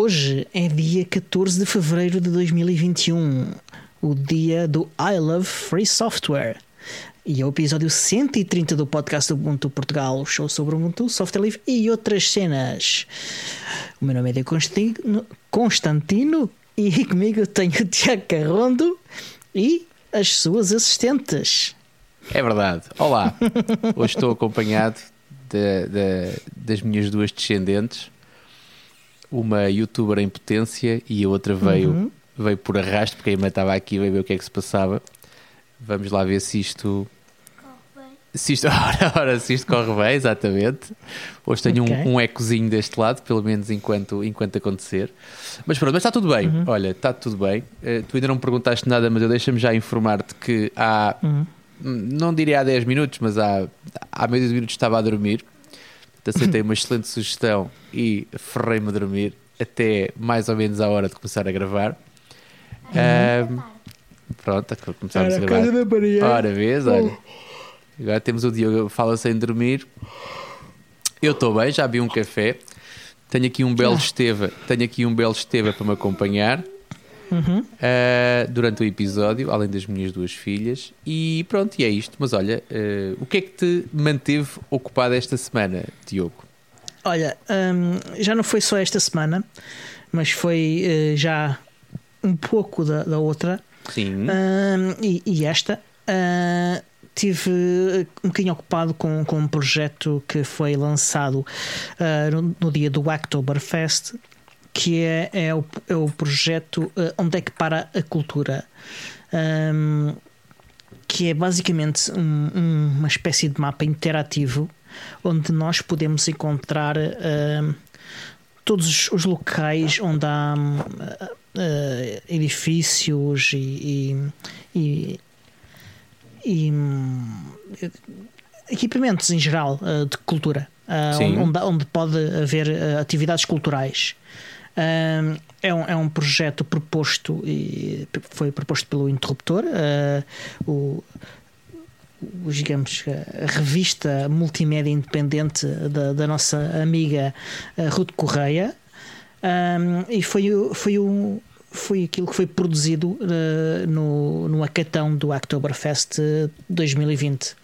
Hoje é dia 14 de fevereiro de 2021, o dia do I Love Free Software. E é o episódio 130 do podcast do Ubuntu Portugal, show sobre Ubuntu, software livre e outras cenas. O meu nome é Constantino, Constantino e comigo tenho o Tiago Carrondo e as suas assistentes. É verdade. Olá, hoje estou acompanhado de, de, das minhas duas descendentes uma youtuber em potência e a outra veio, uhum. veio por arrasto, porque a irmã estava aqui veio ver o que é que se passava. Vamos lá ver se isto. Se isto, ora, ora, se isto corre bem, exatamente. Hoje tenho okay. um, um ecozinho deste lado, pelo menos enquanto, enquanto acontecer. Mas pronto, mas está tudo bem. Uhum. Olha, está tudo bem. Uh, tu ainda não me perguntaste nada, mas eu deixa-me já informar-te que há, uhum. não diria há 10 minutos, mas há, há meio de minutos estava a dormir aceitei uma excelente sugestão e ferrei-me a dormir até mais ou menos à hora de começar a gravar. Um, pronto, começámos a gravar. Ora, vês, olha. Agora temos o Diogo fala sem dormir. Eu estou bem, já vi um café. Tenho aqui um belo Esteva, tenho aqui um belo Esteva para me acompanhar uhum. uh, durante o episódio, além das minhas duas filhas. E pronto, e é isto. Mas olha, uh, o que é que te manteve ocupado esta semana, Diogo? Olha, um, já não foi só esta semana, mas foi uh, já um pouco da, da outra. Sim. e, e, esta. tive um bocadinho ocupado com, com um projeto que foi lançado no, no, dia do Oktoberfest, que é, é, o, é o projeto uh, Onde é que para a cultura? Um, que é basicamente um, um, uma espécie de mapa interativo onde nós podemos encontrar uh, todos os locais onde há uh, edifícios e, e, e, e equipamentos em geral de cultura, onde, onde pode haver atividades culturais é, um, é um projeto proposto e foi proposto pelo Interruptor, uh, o, o, digamos, a revista multimédia independente da, da nossa amiga uh, Ruth Correia, um, e foi, foi, o, foi aquilo que foi produzido uh, no, no Acatão do Oktoberfest 2020.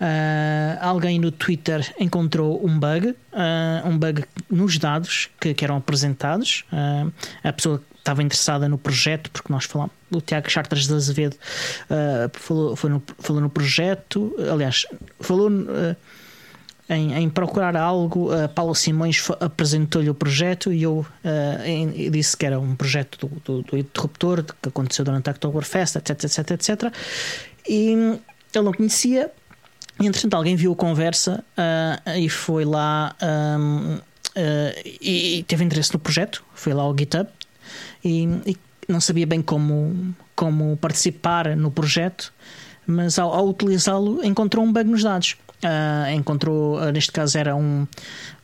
Uh, alguém no Twitter encontrou um bug, uh, um bug nos dados que, que eram apresentados. Uh, a pessoa estava interessada no projeto, porque nós falamos, o Tiago Charters de Azevedo falou, no, falou no projeto, aliás, falou. Em, em, procurar algo, uh, Paulo Simões apresentou-lhe o projeto e eu uh, disse que era um projeto do, do, do interruptor que aconteceu durante a Oktoberfest, etc, etc, etc. E ele não conhecia, e, entretanto, alguém viu a conversa uh, e foi lá um, uh, ah, e, teve interesse no projeto. Foi lá ao GitHub e, e não sabia bem como, como participar no projeto, mas ao, ao utilizá-lo encontrou um bug nos dados. Uh, encontrou, neste caso, era um,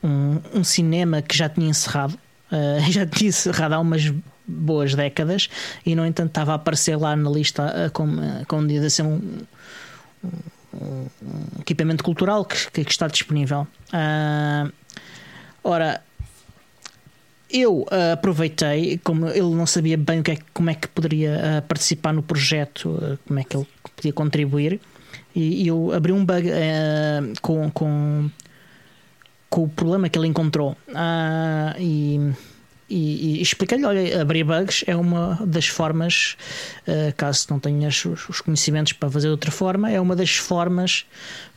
um, um, cinema que já tinha encerrado, já tinha encerrado há umas boas décadas e, no entanto, estava a aparecer lá na lista como, como devia ser um um, equipamento cultural que, que, está disponível. Uh, ora, eu uh, aproveitei, como ele não sabia bem o que é, como é que poderia uh, participar no projeto, como é que ele podia contribuir, e, e eu abri um bug com, com, com o problema que ele encontrou. e e, e expliquei-lhe: olha, abrir bugs é uma das formas, uh, caso não tenhas os, os, conhecimentos para fazer de outra forma, é uma das formas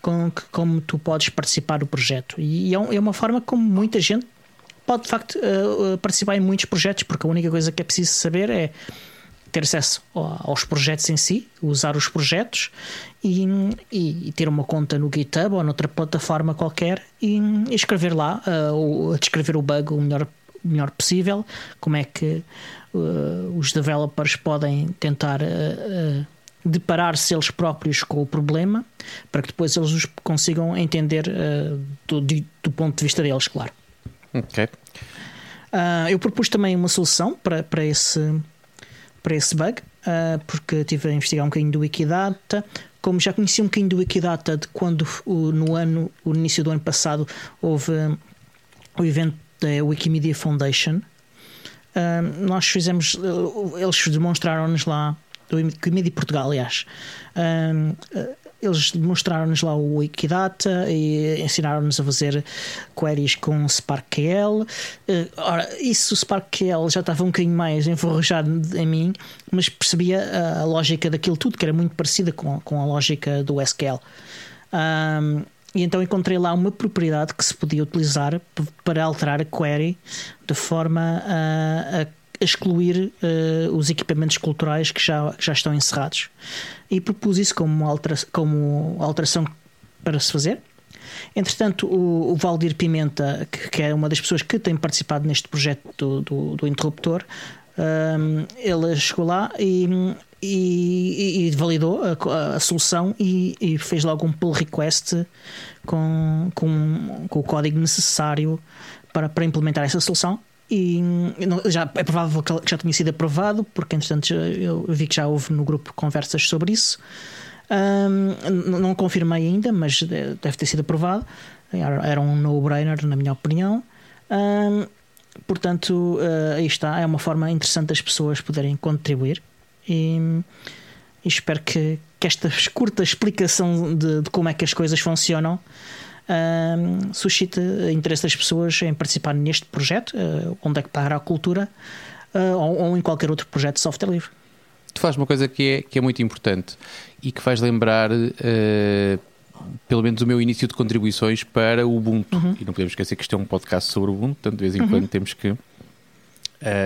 com que como tu podes participar do projeto. E, é, um, é, uma forma como muita gente pode de facto uh, participar em muitos projetos, porque a única coisa que é preciso saber é ter acesso aos projetos em si, usar os projetos e, e, ter uma conta no GitHub ou noutra plataforma qualquer e, escrever lá, uh, descrever o bug o melhor melhor possível, como é que uh, os developers podem tentar uh, uh, deparar-se eles próprios com o problema, para que depois eles os consigam entender do, do, ponto de vista deles, claro. Ok. eu propus também uma solução para, para, esse, para esse bug, porque estive a investigar um bocadinho do Wikidata. Como já conheci um bocadinho do Wikidata de quando no ano, o início do ano passado, houve o evento da Wikimedia Foundation, uh, nós fizemos, uh, eles demonstraram-nos lá, do Wikimedia Portugal, aliás. Uh, eles demonstraram-nos lá o Wikidata e ensinaram-nos a fazer queries com SparkQL. Ora, isso, o SparkQL já estava um bocadinho mais enferrujado em mim, mas percebia a, lógica daquilo tudo, que era muito parecida com, com a lógica do SQL. Um, e então encontrei lá uma propriedade que se podia utilizar para alterar a query de forma a, a excluir uh, os equipamentos culturais que já, já estão encerrados. E propus isso como, altera como alteração para se fazer. Entretanto, o, o Valdir Pimenta, que, que, é uma das pessoas que tem participado neste projeto do, do, do interruptor, um, ele chegou lá e, e, e validou a, a solução e, e, fez logo um pull request com, com, com o código necessário para, para implementar essa solução e já é provável que já tenha sido aprovado, porque entretanto eu vi que já houve no grupo conversas sobre isso. Um, não confirmei ainda, mas deve ter sido aprovado. Era um no-brainer, na minha opinião. Um, portanto, uh, aí está. É uma forma interessante das pessoas poderem contribuir. E, e espero que, que esta curta explicação de, de como é que as coisas funcionam uh, suscite interesse das pessoas em participar neste projeto, uh, onde é que parar a cultura, uh, ou, ou, em qualquer outro projeto de software livre. Tu fazes uma coisa que é, que é muito importante e que faz lembrar uh, pelo menos o meu início de contribuições para o Ubuntu. Uhum. E não podemos esquecer que isto é um podcast sobre o Ubuntu, portanto, de vez em uhum. quando temos que uh,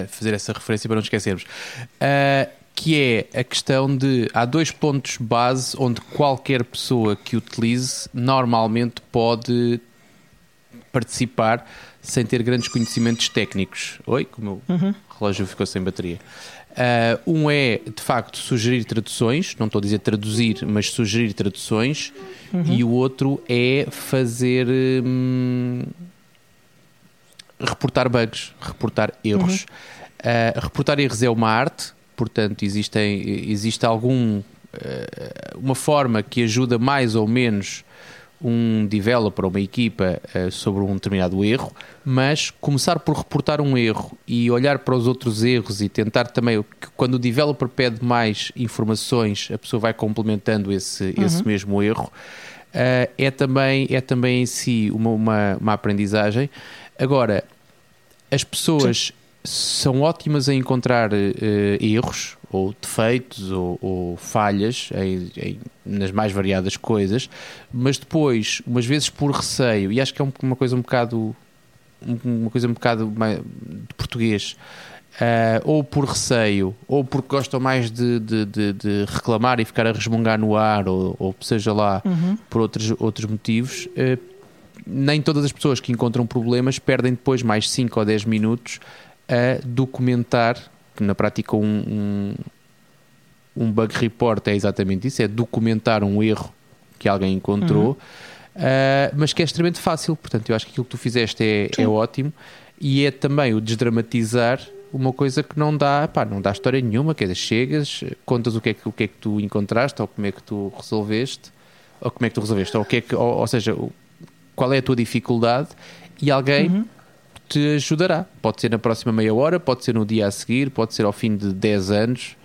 fazer essa referência para não esquecermos. Uh, que é a questão de há dois pontos base onde qualquer pessoa que utilize normalmente pode participar sem ter grandes conhecimentos técnicos. Oi, como o uhum. relógio ficou sem bateria. Uh, um é, de facto, sugerir traduções, não estou a dizer traduzir, mas sugerir traduções, uhum. e o outro é fazer. Hum, reportar bugs, reportar erros. Uhum. Uh, reportar erros é uma arte, portanto, existem, existe algum eh, uma forma que ajuda mais ou menos um developer ou uma equipa uh, sobre um determinado erro, mas começar por reportar um erro e olhar para os outros erros e tentar também, quando o developer pede mais informações, a pessoa vai complementando esse, uhum. esse mesmo erro, uh, é, também, é também em si uma, uma, uma aprendizagem. Agora, as pessoas são ótimas a encontrar uh, erros ou defeitos ou, ou falhas em, em, nas mais variadas coisas, mas depois, umas vezes por receio, e acho que é uma coisa um bocado uma coisa um bocado mais, de português, uh, ou por receio, ou porque gostam mais de, de, de, de, reclamar e ficar a resmungar no ar, ou, ou seja lá, uhum. por outros, outros motivos. Uh, nem todas as pessoas que encontram problemas perdem depois mais 5 ou 10 minutos a documentar, que na prática um, um, um, bug report é exatamente isso, é documentar um erro que alguém encontrou, uhum. uh, mas que é extremamente fácil. Portanto, eu acho que aquilo que tu fizeste é, é ótimo e é também o desdramatizar uma coisa que não dá, pá, não dá história nenhuma, quer dizer, chegas, contas o que, é que, o que é que tu encontraste ou como é que tu resolveste, ou como é que tu resolveste, ou, o que é que, ou, ou seja, qual é a tua dificuldade e alguém uhum te ajudará. Pode ser na próxima meia hora, pode ser no dia a seguir, pode ser ao fim de 10 anos.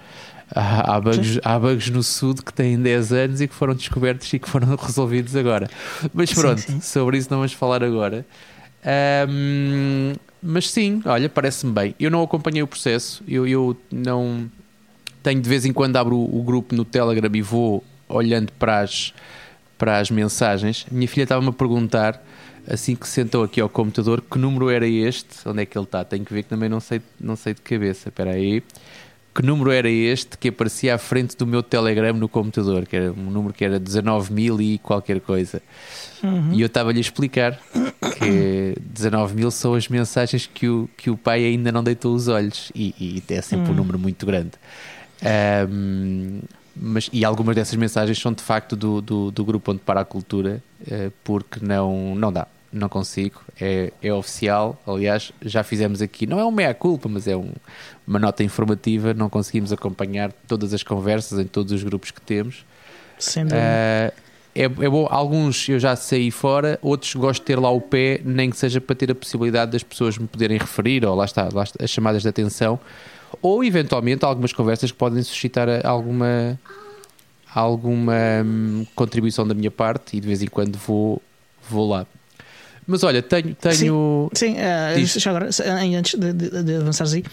Há, há, bugs, há bugs no Sud que têm 10 anos e que foram descobertos e que foram resolvidos agora. Mas pronto, sim, sim. sobre isso não vamos falar agora. Um, mas sim, olha, parece-me bem. Eu não acompanhei o processo, eu, eu não tenho de vez em quando abro o, o grupo no Telegram e vou olhando para as, para as mensagens. Minha filha estava-me a perguntar assim que sentou aqui ao computador, que número era este? Onde é que ele está? Tenho que ver que também não sei, não sei de cabeça. Espera aí. Que número era este que aparecia à frente do meu Telegram no computador? Que era um número que era 19 mil e qualquer coisa. Uhum. E eu estava-lhe a explicar que 19 mil são as mensagens que o, que o pai ainda não deitou os olhos. E, e é sempre uhum. um número muito grande. Um, mas, e algumas dessas mensagens são de facto do, do, do grupo onde para a cultura, uh, porque não, não dá não consigo, é, é oficial. Aliás, já fizemos aqui, não é um meia-culpa, mas é um, uma nota informativa. Não conseguimos acompanhar todas as conversas em todos os grupos que temos. Sem dúvida. Uh, é, é bom. Alguns eu já saí fora, outros gosto de ter lá o pé, nem que seja para ter a possibilidade das pessoas me poderem referir, ou lá está, lá está as chamadas de atenção, ou eventualmente algumas conversas que podem suscitar alguma alguma hum, contribuição da minha parte e de vez em quando vou, vou lá. Mas olha, tenho. tenho... Sim, sim uh, já agora, antes de, de, de avançares aí,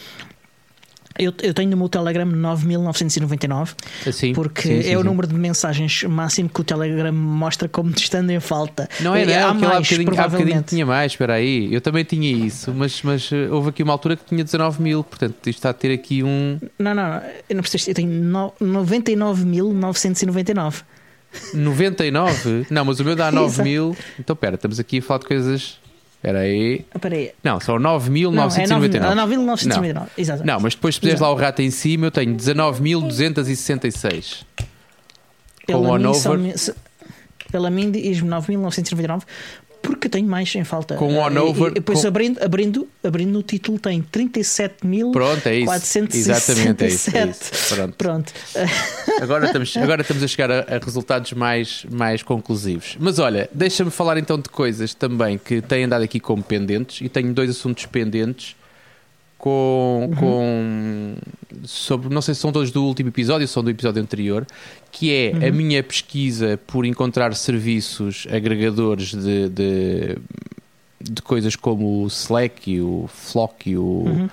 eu, eu tenho no meu Telegram 9999 assim, porque sim, sim, é o sim. número de mensagens máximo que o Telegram mostra como estando em falta. Não é, não, há aquele há mais, bocadinho, há bocadinho provavelmente. tinha mais, espera aí. Eu também tinha isso, mas, mas eh, houve aqui uma altura que tinha 19 mil, portanto isto está a ter aqui um Não, não, não, eu não preciso, eu tenho no- 99.999. 99. Não, mas o meu dá 9 mil. Então espera, estamos aqui a falar de coisas. Espera aí. Ah, Espera aí. Não, são Não, é 9.999. 9.999. Exato. Não, mas depois se puseres lá o rato em cima, eu tenho 19.266. Pela com o me- se- Pela mim diz-me 9.999 porque tenho mais em falta. Com o Ah, on-over, e- e Depois com- abrindo, abrindo, abrindo o título tem 37.467. Pronto, é isso. Exatamente, é isso. É isso. Pronto. Pronto. Agora estamos, agora estamos a chegar a, a resultados mais, mais conclusivos. Mas olha, deixa-me falar então de coisas também que têm andado aqui como pendentes e tenho dois assuntos pendentes com, com sobre, não sei se são todos do último episódio ou são do episódio anterior, que é a minha pesquisa por encontrar serviços agregadores de, de, de coisas como o Slack e o Flock e o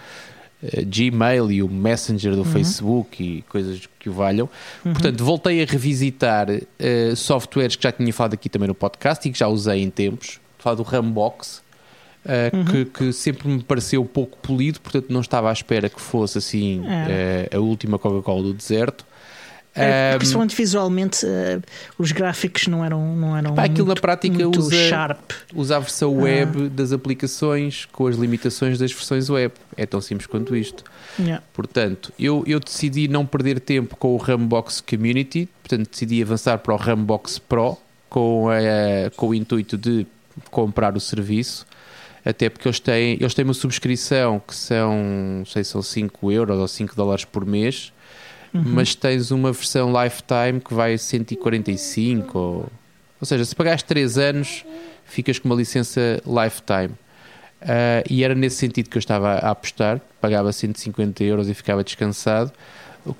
eh, Gmail e o Messenger do Facebook e coisas que o valham. Portanto, voltei a revisitar eh, softwares que já tinha falado aqui também no podcast e que já usei em tempos. Falar do Rambox, eh, que, que sempre me pareceu pouco polido, portanto não estava à espera que fosse assim Era. eh, a última Coca-Cola do deserto. É, Ahm, principalmente visualmente, eh, os gráficos não eram, não eram Pá, aquilo muito, na prática muito usa- sharp. usa a versão Ah. web das aplicações com as limitações das versões web. É tão simples quanto isto. Yeah. Portanto, eu, eu decidi não perder tempo com o Rambox Community, portanto, decidi avançar para o Rambox Pro com, a- com o intuito de comprar o serviço. Até porque eles têm, eles têm uma subscrição que são, não sei se são 5 euros ou 5 dólares por mês, mas tens uma versão lifetime que vai a 145, ou, ou seja, se pagares 3 anos, ficas com uma licença lifetime. Ah, e era nesse sentido que eu estava a apostar, pagava 150 euros e ficava descansado.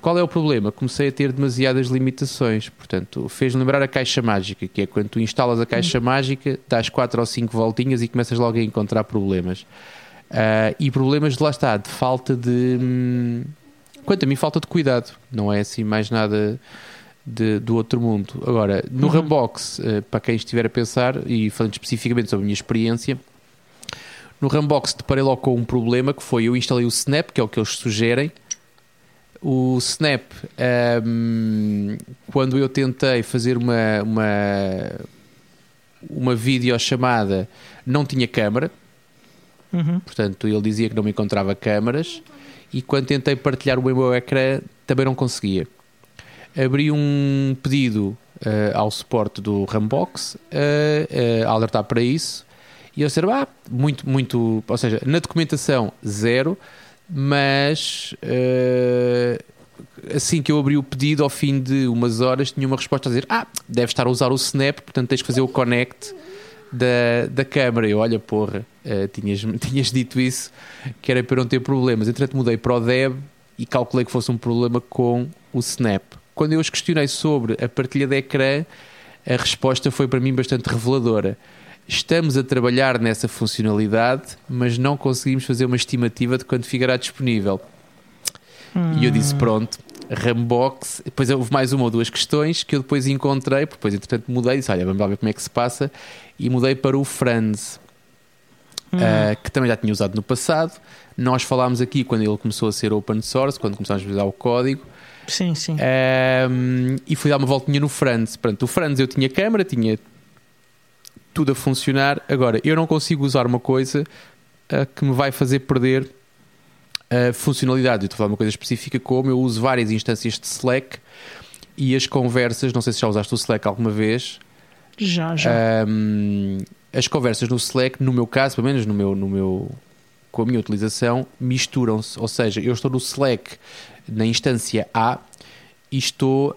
Qual é o problema? Comecei a ter demasiadas limitações, portanto, fez lembrar a caixa mágica, que é quando tu instalas a caixa mágica, dás 4 ou 5 voltinhas e começas logo a encontrar problemas. Ah, e problemas de lá está, de falta de. hum, quanto a mim, falta de cuidado, não é assim mais nada de- do outro mundo. Agora, no Rambox, eh, para quem estiver a pensar, e falando especificamente sobre a minha experiência, no Rambox deparei logo com um problema que foi eu instalei o Snap, que é o que eles sugerem. O Snap, ahm, quando eu tentei fazer uma, uma, uma videochamada, não tinha câmara, Uhum. portanto ele dizia que não me encontrava câmaras. E quando tentei partilhar o meu ecrã, também não conseguia. Abri um pedido eh, ao suporte do Rambox eh, a alertar para isso. E eles disseram, ah, muito, muito. Ou seja, na documentação, zero, mas eh, assim que eu abri o pedido, ao fim de umas horas, tinha uma resposta a dizer: Ah, deve estar a usar o Snap, portanto tens que fazer o connect da, da câmara. Eu, olha, porra, eh, tinhas, tinhas dito isso, que era para não ter problemas. Entretanto, mudei para o Deb e calculei que fosse um problema com o Snap. Quando eu os questionei sobre a partilha de ecrã, a resposta foi para mim bastante reveladora. Estamos a trabalhar nessa funcionalidade, mas não conseguimos fazer uma estimativa de quando ficará disponível. E eu disse: pronto, Rambox. Depois houve mais uma ou duas questões que eu depois encontrei, porque depois, entretanto, mudei. Disse: olha, vamos lá ver como é que se passa. E mudei para o Franz, ah, que também já tinha usado no passado. Nós falámos aqui quando ele começou a ser open source, quando começámos a usar o código. Sim, sim. Um, e fui dar uma voltinha no Franz. Pronto, o Franz eu tinha câmera, tinha tudo a funcionar. Agora, eu não consigo usar uma coisa uh, que me vai fazer perder a funcionalidade. Eu estou a falar de uma coisa específica como eu uso várias instâncias de Slack e as conversas, não sei se já usaste o Slack alguma vez, Já, já. um, as conversas no Slack, no meu caso, pelo menos no meu, no meu, com a minha utilização, misturam-se. Ou seja, eu estou no Slack na instância A e estou uh,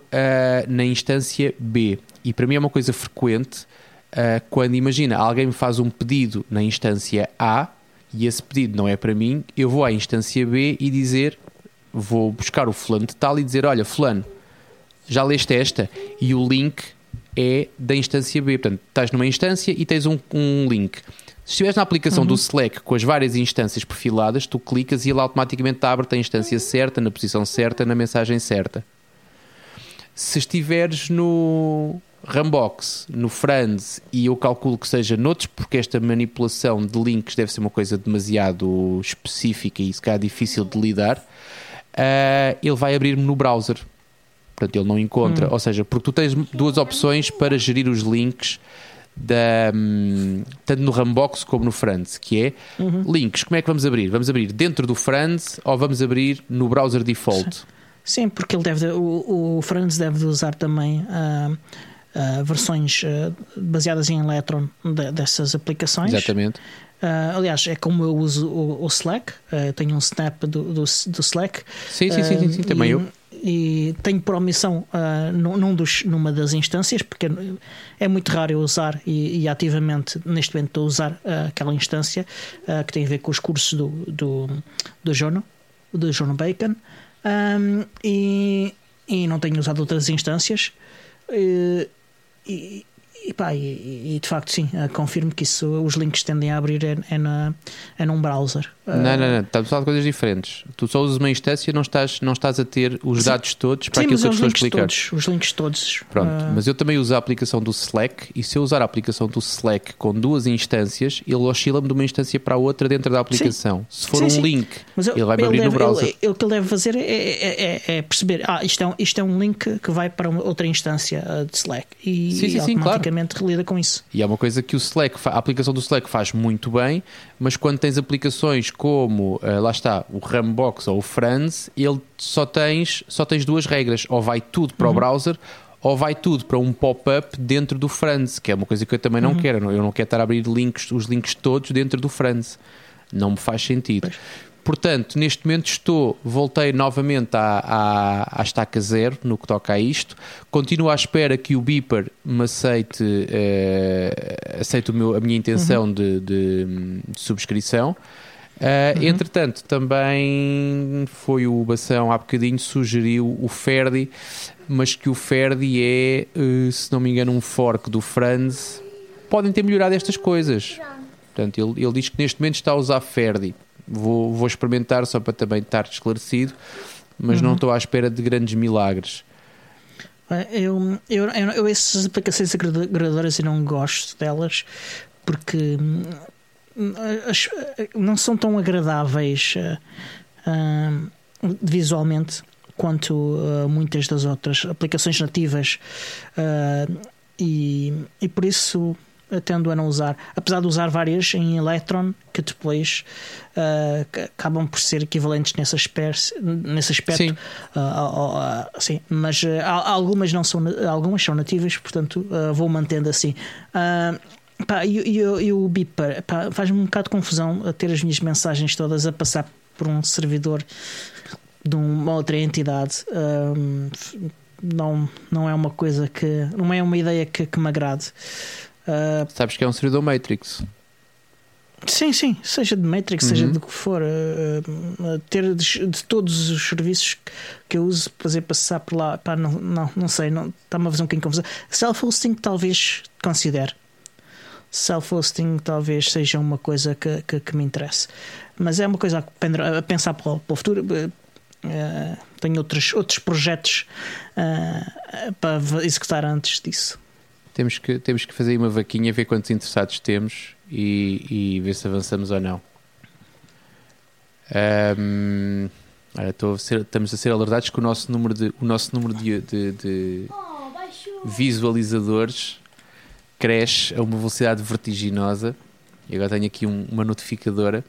na instância B. E para mim é uma coisa frequente uh, quando, imagina, alguém me faz um pedido na instância A e esse pedido não é para mim, eu vou à instância B e dizer, vou buscar o fulano de tal e dizer, olha, fulano, já leste esta? E o link é da instância B. Portanto, estás numa instância e tens um, um link. Se estiveres na aplicação uhum. do Slack com as várias instâncias perfiladas, tu clicas e ele automaticamente abre-te a instância certa, na posição certa, na mensagem certa. Se estiveres no Rambox, no Franz, e eu calculo que seja noutros, porque esta manipulação de links deve ser uma coisa demasiado específica e se calhar difícil de lidar, uh, ele vai abrir-me no browser. Portanto, ele não encontra. Hum. Ou seja, porque tu tens duas opções para gerir os links da, hum, tanto no Rambox como no Franz, que é uhum. links, como é que vamos abrir? Vamos abrir dentro do Franz ou vamos abrir no browser default? Sim, porque ele deve, o, o Franz deve usar também uh, uh, versões uh, baseadas em Electron de, dessas aplicações. Exatamente. Uh, aliás, é como eu uso o, o Slack, uh, tenho um snap do, do, do Slack. Sim, sim, sim, sim, sim também e, eu e tenho por omissão uh, num dos, numa das instâncias, porque é muito raro eu usar e, e ativamente neste momento estou a usar uh, aquela instância uh, que tem a ver com os cursos do, do, do Jono, do Jono Bacon, um, e, e não tenho usado outras instâncias. E, e, e, pá, e, e, de facto, sim, uh, confirmo que isso, os links tendem a abrir é, é, na, é num browser. Não, não, não, estamos a falar de coisas diferentes. Tu só usas uma instância e não estás, não estás a ter os sim, dados todos para sim, aquilo que eu estou a explicar. Todos, os links todos. Pronto, uh, mas eu também uso a aplicação do Slack e se eu usar a aplicação do Slack com duas instâncias, ele oscila-me de uma instância para a outra dentro da aplicação. Sim. Se for um link, eu, ele vai me abrir deve, no browser. Ele, o que ele deve fazer é, é, é, é, perceber, ah, isto é, um, isto é um link que vai para outra instância de Slack e, sim, sim, e automaticamente claro. lida com isso. E é uma coisa que o Slack, a aplicação do Slack faz muito bem, mas quando tens aplicações como, uh, lá está, o Rambox ou o Franz, ele só tens, só tens duas regras, ou vai tudo para uhum. o browser ou vai tudo para um pop-up dentro do Franz, que é uma coisa que eu também não uhum. quero. Eu não quero estar a abrir links, os links todos dentro do Franz. Não me faz sentido. Pois. Portanto, neste momento estou, voltei novamente à, à, à, estaca zero no que toca a isto. Continuo à espera que o Beeper me aceite, uh, aceite o meu, a minha intenção uhum. de, de, de, subscrição. Uh, uhum. Entretanto, também foi o Bação há bocadinho sugeriu o Ferdi, mas que o Ferdi é, uh, se não me engano, um fork do Franz. Podem ter melhorado estas coisas. Portanto, ele, ele diz que neste momento está a usar Ferdi. Vou, vou experimentar só para também estar esclarecido, mas uhum. não estou à espera de grandes milagres. Eu, eu, eu, eu essas aplicações agregadoras eu não gosto delas porque hum, não são tão agradáveis uh, uh, visualmente quanto uh, muitas das outras aplicações nativas e, e por isso tendo a não usar, apesar de usar várias em Electron que depois uh, acabam por ser equivalentes nesse aspecto, nesse aspecto sim. Uh, uh, sim mas algumas não são algumas são nativas, portanto vou mantendo assim. Pá, e, e, e, o Beeper faz-me um bocado de confusão a ter as minhas mensagens todas a passar por um servidor de uma outra entidade. não, não é uma coisa que. não é uma ideia que, que me agrade. Uh, Sabes que é um servidor Matrix. Sim, sim, seja de Matrix, uhum. seja do que for, uh, ter de, de, todos os serviços que eu uso, fazer passar por lá, pá, não, não, não sei, não, está-me a fazer um bocadinho confusão. Self-hosting talvez considere. Self-hosting talvez seja uma coisa que, que, que, me interesse, mas é uma coisa a, pensar para o, para o futuro. Uh, tenho outros, outros projetos uh, para executar antes disso. Temos que, temos que fazer uma vaquinha, ver quantos interessados temos e, e ver se avançamos ou não. Um, olha, a ser, estamos a ser alertados que o nosso número de, o nosso número de, de, de visualizadores cresce a uma velocidade vertiginosa. E agora tenho aqui um, uma notificadora.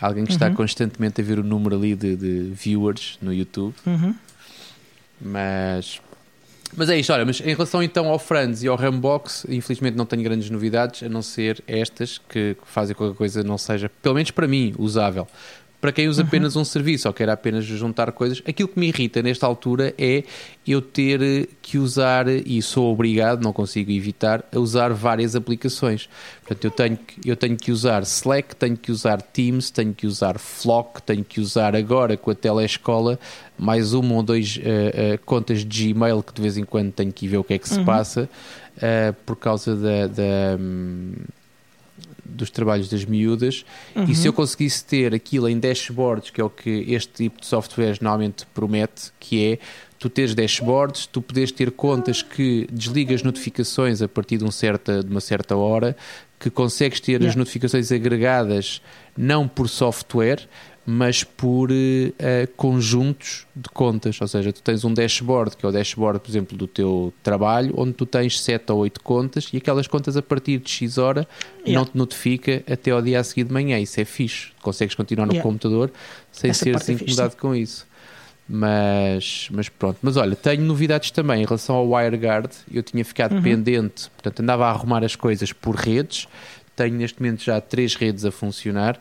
Alguém que está uhum. constantemente a ver o número ali de, de viewers no YouTube. Uhum. Mas mas é isto, olha, mas em relação então ao Franz e ao Rambox, infelizmente não tenho grandes novidades, a não ser estas que fazem com que a coisa não seja, pelo menos para mim, usável. Para quem usa apenas um serviço ou quer apenas juntar coisas, aquilo que me irrita nesta altura é eu ter que usar, e sou obrigado, não consigo evitar, a usar várias aplicações. Portanto, eu tenho, que, eu tenho que usar Slack, tenho que usar Teams, tenho que usar Flock, tenho que usar agora com a telescola mais uma ou dois uh, uh, contas de Gmail que de vez em quando tenho que ver o que é que se uhum. passa uh, por causa da. da um, dos trabalhos das miúdas uhum. e se eu conseguisse ter aquilo em dashboards, que é o que este tipo de softwares normalmente promete, que é tu teres dashboards, tu podes ter contas que desligas notificações a partir de, um certa, de uma certa hora, que consegues ter yeah. as notificações agregadas não por software, mas por uh, conjuntos de contas. Ou seja, tu tens um dashboard, que é o dashboard, por exemplo, do teu trabalho, onde tu tens 7 ou 8 contas e aquelas contas a partir de X hora yeah. não te notifica até ao dia a seguir de manhã. Isso é fixe. Consegues continuar no yeah. computador sem Essa seres é incomodado é com isso. Mas, mas pronto, mas olha, tenho novidades também em relação ao WireGuard. Eu tinha ficado uhum. pendente, portanto, andava a arrumar as coisas por redes. Tenho neste momento já três redes a funcionar.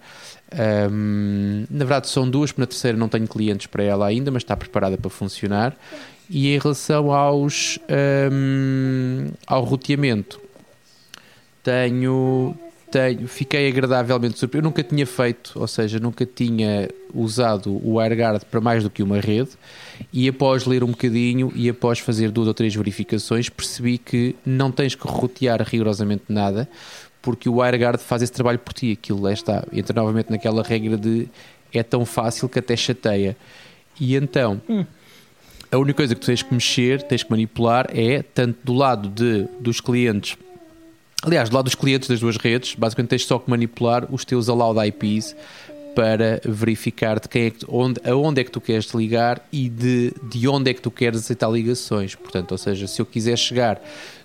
Um, na verdade, são duas, porque na terceira não tenho clientes para ela ainda, mas está preparada para funcionar. E em relação aos, um, ao roteamento, tenho, tenho, fiquei agradavelmente surpreso. Eu nunca tinha feito, ou seja, nunca tinha usado o WireGuard para mais do que uma rede. E após ler um bocadinho e após fazer duas ou três verificações, percebi que não tens que rotear rigorosamente nada porque o WireGuard faz esse trabalho por ti. Aquilo lá está, entra novamente naquela regra de é tão fácil que até chateia. E então, hum. a única coisa que tu tens que mexer, tens que manipular é tanto do lado de, dos clientes. Aliás, do lado dos clientes das duas redes, basicamente tens só que manipular os teus allowed IPs para verificar de quem é que, onde, aonde é que tu queres ligar e de, de onde é que tu queres aceitar ligações. Portanto, ou seja, se eu quiser chegar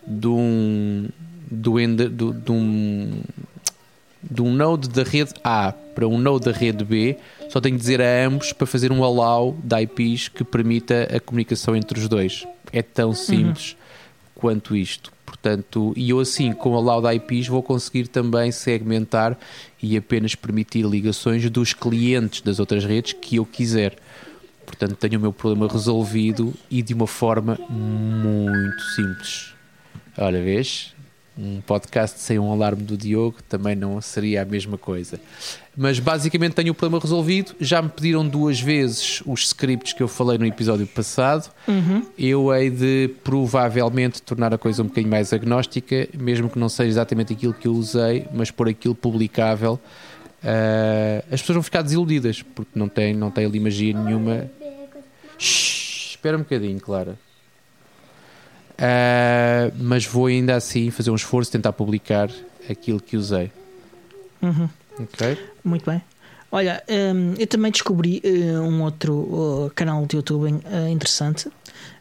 de um, do, do, de, um, de um node da rede A para um node da rede B, só tenho que dizer a ambos para fazer um allow de IPs que permita a comunicação entre os dois. É tão simples uhum. quanto isto. Portanto, e eu assim, com o allow de IPs, vou conseguir também segmentar e apenas permitir ligações dos clientes das outras redes que eu quiser. Portanto, tenho o meu problema resolvido e de uma forma muito simples. Olha, vês? Um podcast sem um alarme do Diogo também não seria a mesma coisa. Mas basicamente tenho o problema resolvido. Já me pediram duas vezes os scripts que eu falei no episódio passado. Uhum. Eu hei de provavelmente tornar a coisa um bocadinho mais agnóstica, mesmo que não seja exatamente aquilo que eu usei, mas por aquilo publicável. Uh, as pessoas vão ficar desiludidas porque não tem, não tem ali magia nenhuma. Shhh, espera um bocadinho, Clara. Uh, mas vou ainda assim fazer um esforço, tentar publicar aquilo que usei. Uhum. Ok? Muito bem. Olha, um, eu também descobri uh, um outro uh, canal de YouTube uh, interessante.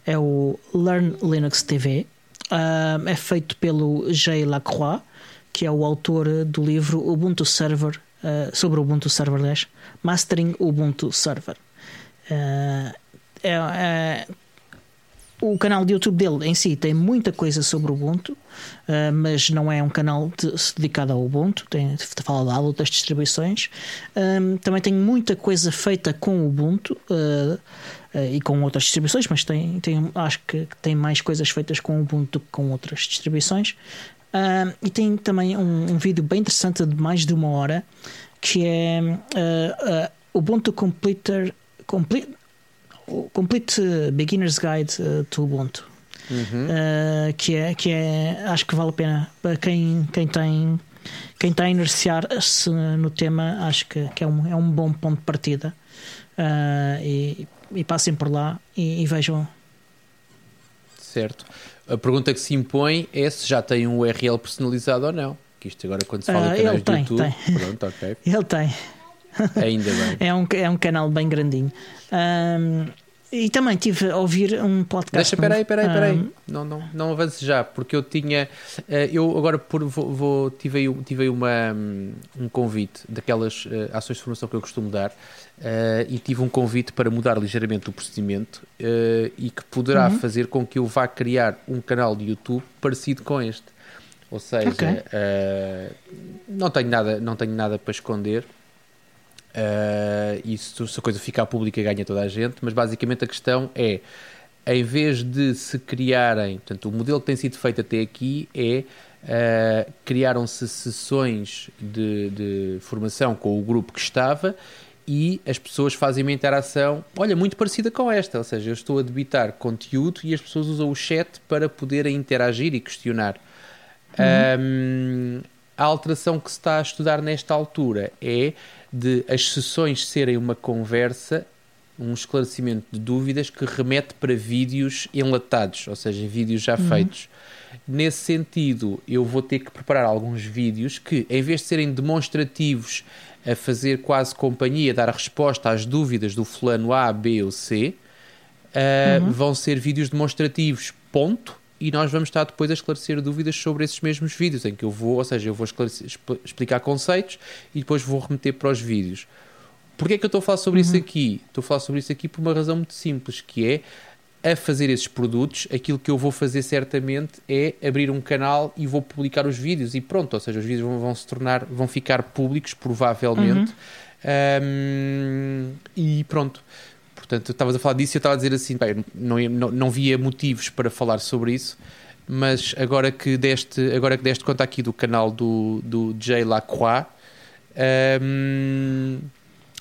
É o Learn Linux TV. é feito pelo Jay Lacroix, que é o autor do livro Ubuntu Server, sobre o Ubuntu Server 10, Mastering Ubuntu Server. É, é, o canal de YouTube dele em si tem muita coisa sobre o Ubuntu, uh, mas não é um canal de, dedicado ao Ubuntu, tem fala de outras distribuições. Um, também tem muita coisa feita com o Ubuntu uh, e com outras distribuições, mas tem, tem, acho que tem mais coisas feitas com o Ubuntu que com outras distribuições. e tem também um, um, vídeo bem interessante de mais de uma hora que é Ubuntu Completer. Complete, Complete Beginner's Guide to Ubuntu. Uhum. Uh, que é que é acho que vale a pena para quem, quem tem quem está a inerciar-se no tema acho que, que é, um, é um bom ponto de partida uh, e, e passem por lá e, e, vejam certo a pergunta que se impõe é se já tem um URL personalizado ou não que isto agora quando se fala uh, de canais tem, YouTube tem. pronto, ok ele tem Ainda bem. é, um, é um canal bem grandinho. Um, e também tive a ouvir um podcast. Deixa, peraí, peraí, peraí. Um, não, não, não avance já, porque eu tinha. Eh, eu agora por, vou, vou, tive, aí, tive aí uma, um convite daquelas uh, ações de formação que eu costumo dar. Uh, e tive um convite para mudar ligeiramente o procedimento e que poderá uhum. fazer com que eu vá criar um canal de YouTube parecido com este. Ou seja, okay. não, tenho nada, não tenho nada para esconder. Uh, isso, se a coisa ficar pública, ganha toda a gente, mas basicamente a questão é em vez de se criarem, portanto, o modelo que tem sido feito até aqui é uh, criaram-se sessões de, de, formação com o grupo que estava e as pessoas fazem uma interação, olha, muito parecida com esta, ou seja, eu estou a debitar conteúdo e as pessoas usam o chat para poderem interagir e questionar. Uhum. Um, a alteração que se está a estudar nesta altura é de as sessões serem uma conversa um esclarecimento de dúvidas que remete para vídeos enlatados, ou seja, vídeos já uhum. feitos. Nesse sentido, eu vou ter que preparar alguns vídeos que, em vez de serem demonstrativos a fazer quase companhia, dar a resposta às dúvidas do fulano A, B ou C, uh, uhum. vão ser vídeos demonstrativos, ponto, e nós vamos estar depois a esclarecer dúvidas sobre esses mesmos vídeos, em que eu vou, ou seja, eu vou explicar conceitos e depois vou remeter para os vídeos. Porquê é que eu estou a falar sobre uhum. isso aqui? Estou a falar sobre isso aqui por uma razão muito simples, que é a fazer esses produtos, aquilo que eu vou fazer certamente é abrir um canal e vou publicar os vídeos e pronto, ou seja, os vídeos vão, vão se tornar, vão ficar públicos provavelmente uhum. um, e pronto. Portanto, estavas a falar disso e eu estava a dizer assim, bem, não, não, não via motivos para falar sobre isso, mas agora que deste, agora que deste conta aqui do canal do, do Jay Lacroix, um,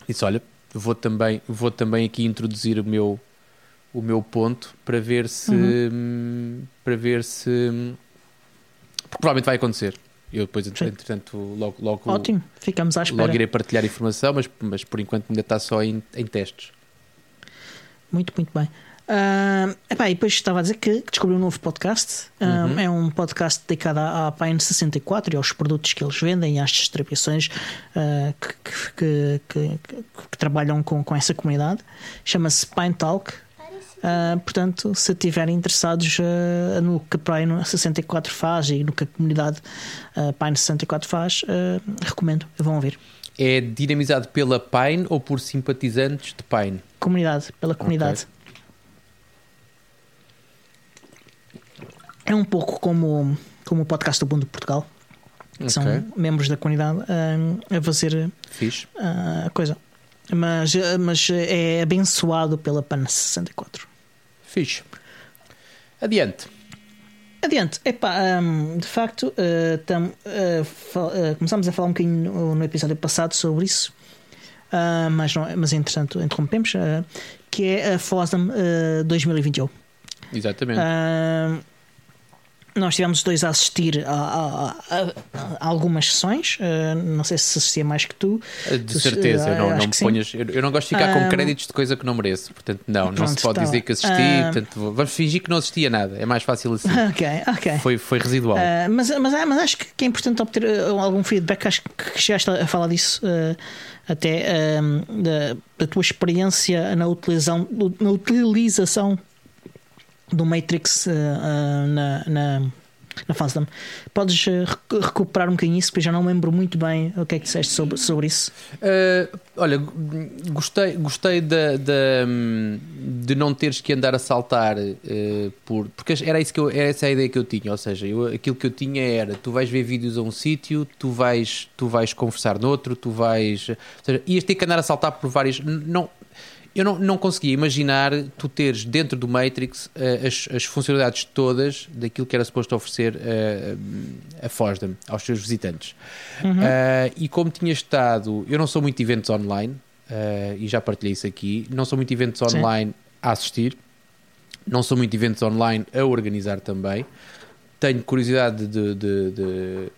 disse, olha, vou também, vou também aqui introduzir o meu, o meu ponto para ver se uhum. para ver se provavelmente vai acontecer. Eu depois, entretanto, logo, logo, Ótimo, ficamos à espera. logo irei partilhar informação, mas, mas por enquanto ainda está só em, em testes. Muito, muito bem. Uh, epá, e depois estava a dizer que descobri um novo podcast. Uh, uhum. É um podcast dedicado à, à Pine 64 e aos produtos que eles vendem e às distribuições uh, que, que, que, que, trabalham com, com essa comunidade. Chama-se Pine Talk. Uh, portanto, se estiverem interessados uh, no que a Pine 64 faz e no que a comunidade uh, Pine 64 faz, recomendo, vão ouvir. É dinamizado pela Pine ou por simpatizantes de Pine? Comunidade, pela comunidade. Okay. É um pouco como, como o podcast do Mundo de Portugal, que okay. são membros da comunidade a fazer a coisa mas, mas é abençoado pela PAN 64. Fixe. Adiante. Adiante. Epá, um, de facto, uh, tam, uh, uh, começámos a falar um bocadinho no, no episódio passado sobre isso, mas, não, mas entretanto interrompemos, que é a FOSDEM 2021. Exatamente. Nós tivemos dois a assistir a, a, a, a algumas sessões. Uh, não sei se assistia mais que tu. Eh, de certeza, uh, não, não me ponhas. Eu, eu, não gosto de ficar com créditos de coisa que não mereço. Portanto, não, pronto, não se pode tá dizer que assisti. Portanto, vamos fingir que não assistia nada. É mais fácil assim. Ok, ok. Foi, foi residual. mas, mas, mas acho que é importante obter algum feedback. Acho que chegaste a falar disso até da, da tua experiência na utilização, na utilização do Matrix uh, uh, na, na, na fase Podes uh, recuperar um bocadinho isso, porque já não lembro muito bem o que é que disseste sobre, sobre isso. olha, gostei, gostei de, de, não teres que andar a saltar por. Porque era, isso que eu, era essa a ideia que eu tinha. Ou seja, eu, aquilo que eu tinha era: tu vais ver vídeos a um sítio, tu vais, tu vais conversar noutro, tu vais. Ou seja, ias ter que andar a saltar por várias. Não, eu não, não conseguia imaginar tu teres dentro do Matrix uh, as, as, funcionalidades todas daquilo que era suposto oferecer uh, a Fosdem aos seus visitantes. Uhum. Uh, e como tinha estado, eu não sou muito eventos online, e já partilhei isso aqui, não sou muito eventos online Sim. a assistir, não sou muito eventos online a organizar também. Tenho curiosidade de, de, de,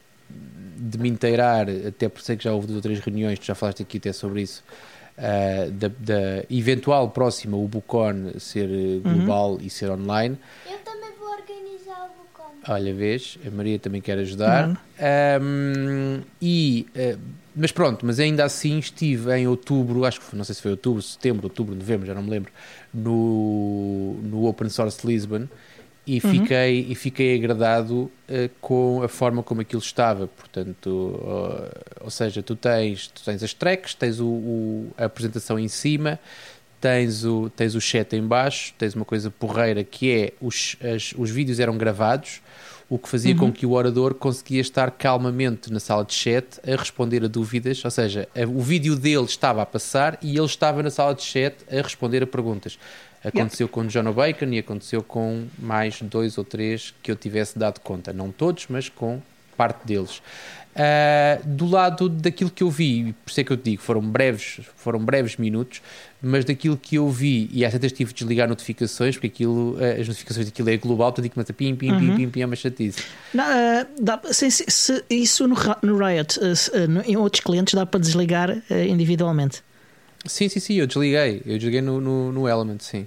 de me inteirar, até por sei que já houve duas ou três reuniões, tu já falaste aqui até sobre isso uh, da, da, eventual próxima o Bucon ser eh, global uhum. e ser online. Eu também vou organizar o Bucon. Olha, vês, a Maria também quer ajudar. Uhum. Um, e, uh, mas pronto, mas ainda assim estive em outubro, acho que foi, não sei se foi outubro, setembro, outubro, novembro, já não me lembro, no, no Open Source Lisbon e uhum. fiquei e fiquei agradado uh, com a forma como aquilo estava portanto uh, ou seja tu tens tu tens as tracks tens o, o, a apresentação em cima tens o tens o chat em baixo tens uma coisa porreira que é os as, os vídeos eram gravados o que fazia com que o orador conseguia estar calmamente na sala de chat a responder a dúvidas, ou seja, o vídeo dele estava a passar e ele estava na sala de chat a responder a perguntas. Aconteceu yeah. com John Bacon e aconteceu com mais dois ou três que eu tivesse dado conta. Não todos, mas com parte deles. Uh, do lado daquilo que eu vi, por isso é que eu te digo, foram breves, foram breves minutos, mas daquilo que eu vi, e às vezes tive de desligar notificações, porque aquilo, uh, as notificações daquilo é global, tu digo que pim, pim, pim, uhum. pim, pim, é uma chatice. Uh, dá, se, se, se, isso no, no Riot, no, em outros clientes, dá para desligar individualmente. Sim, sim, sim, eu desliguei, eu desliguei no, no, no Element, sim.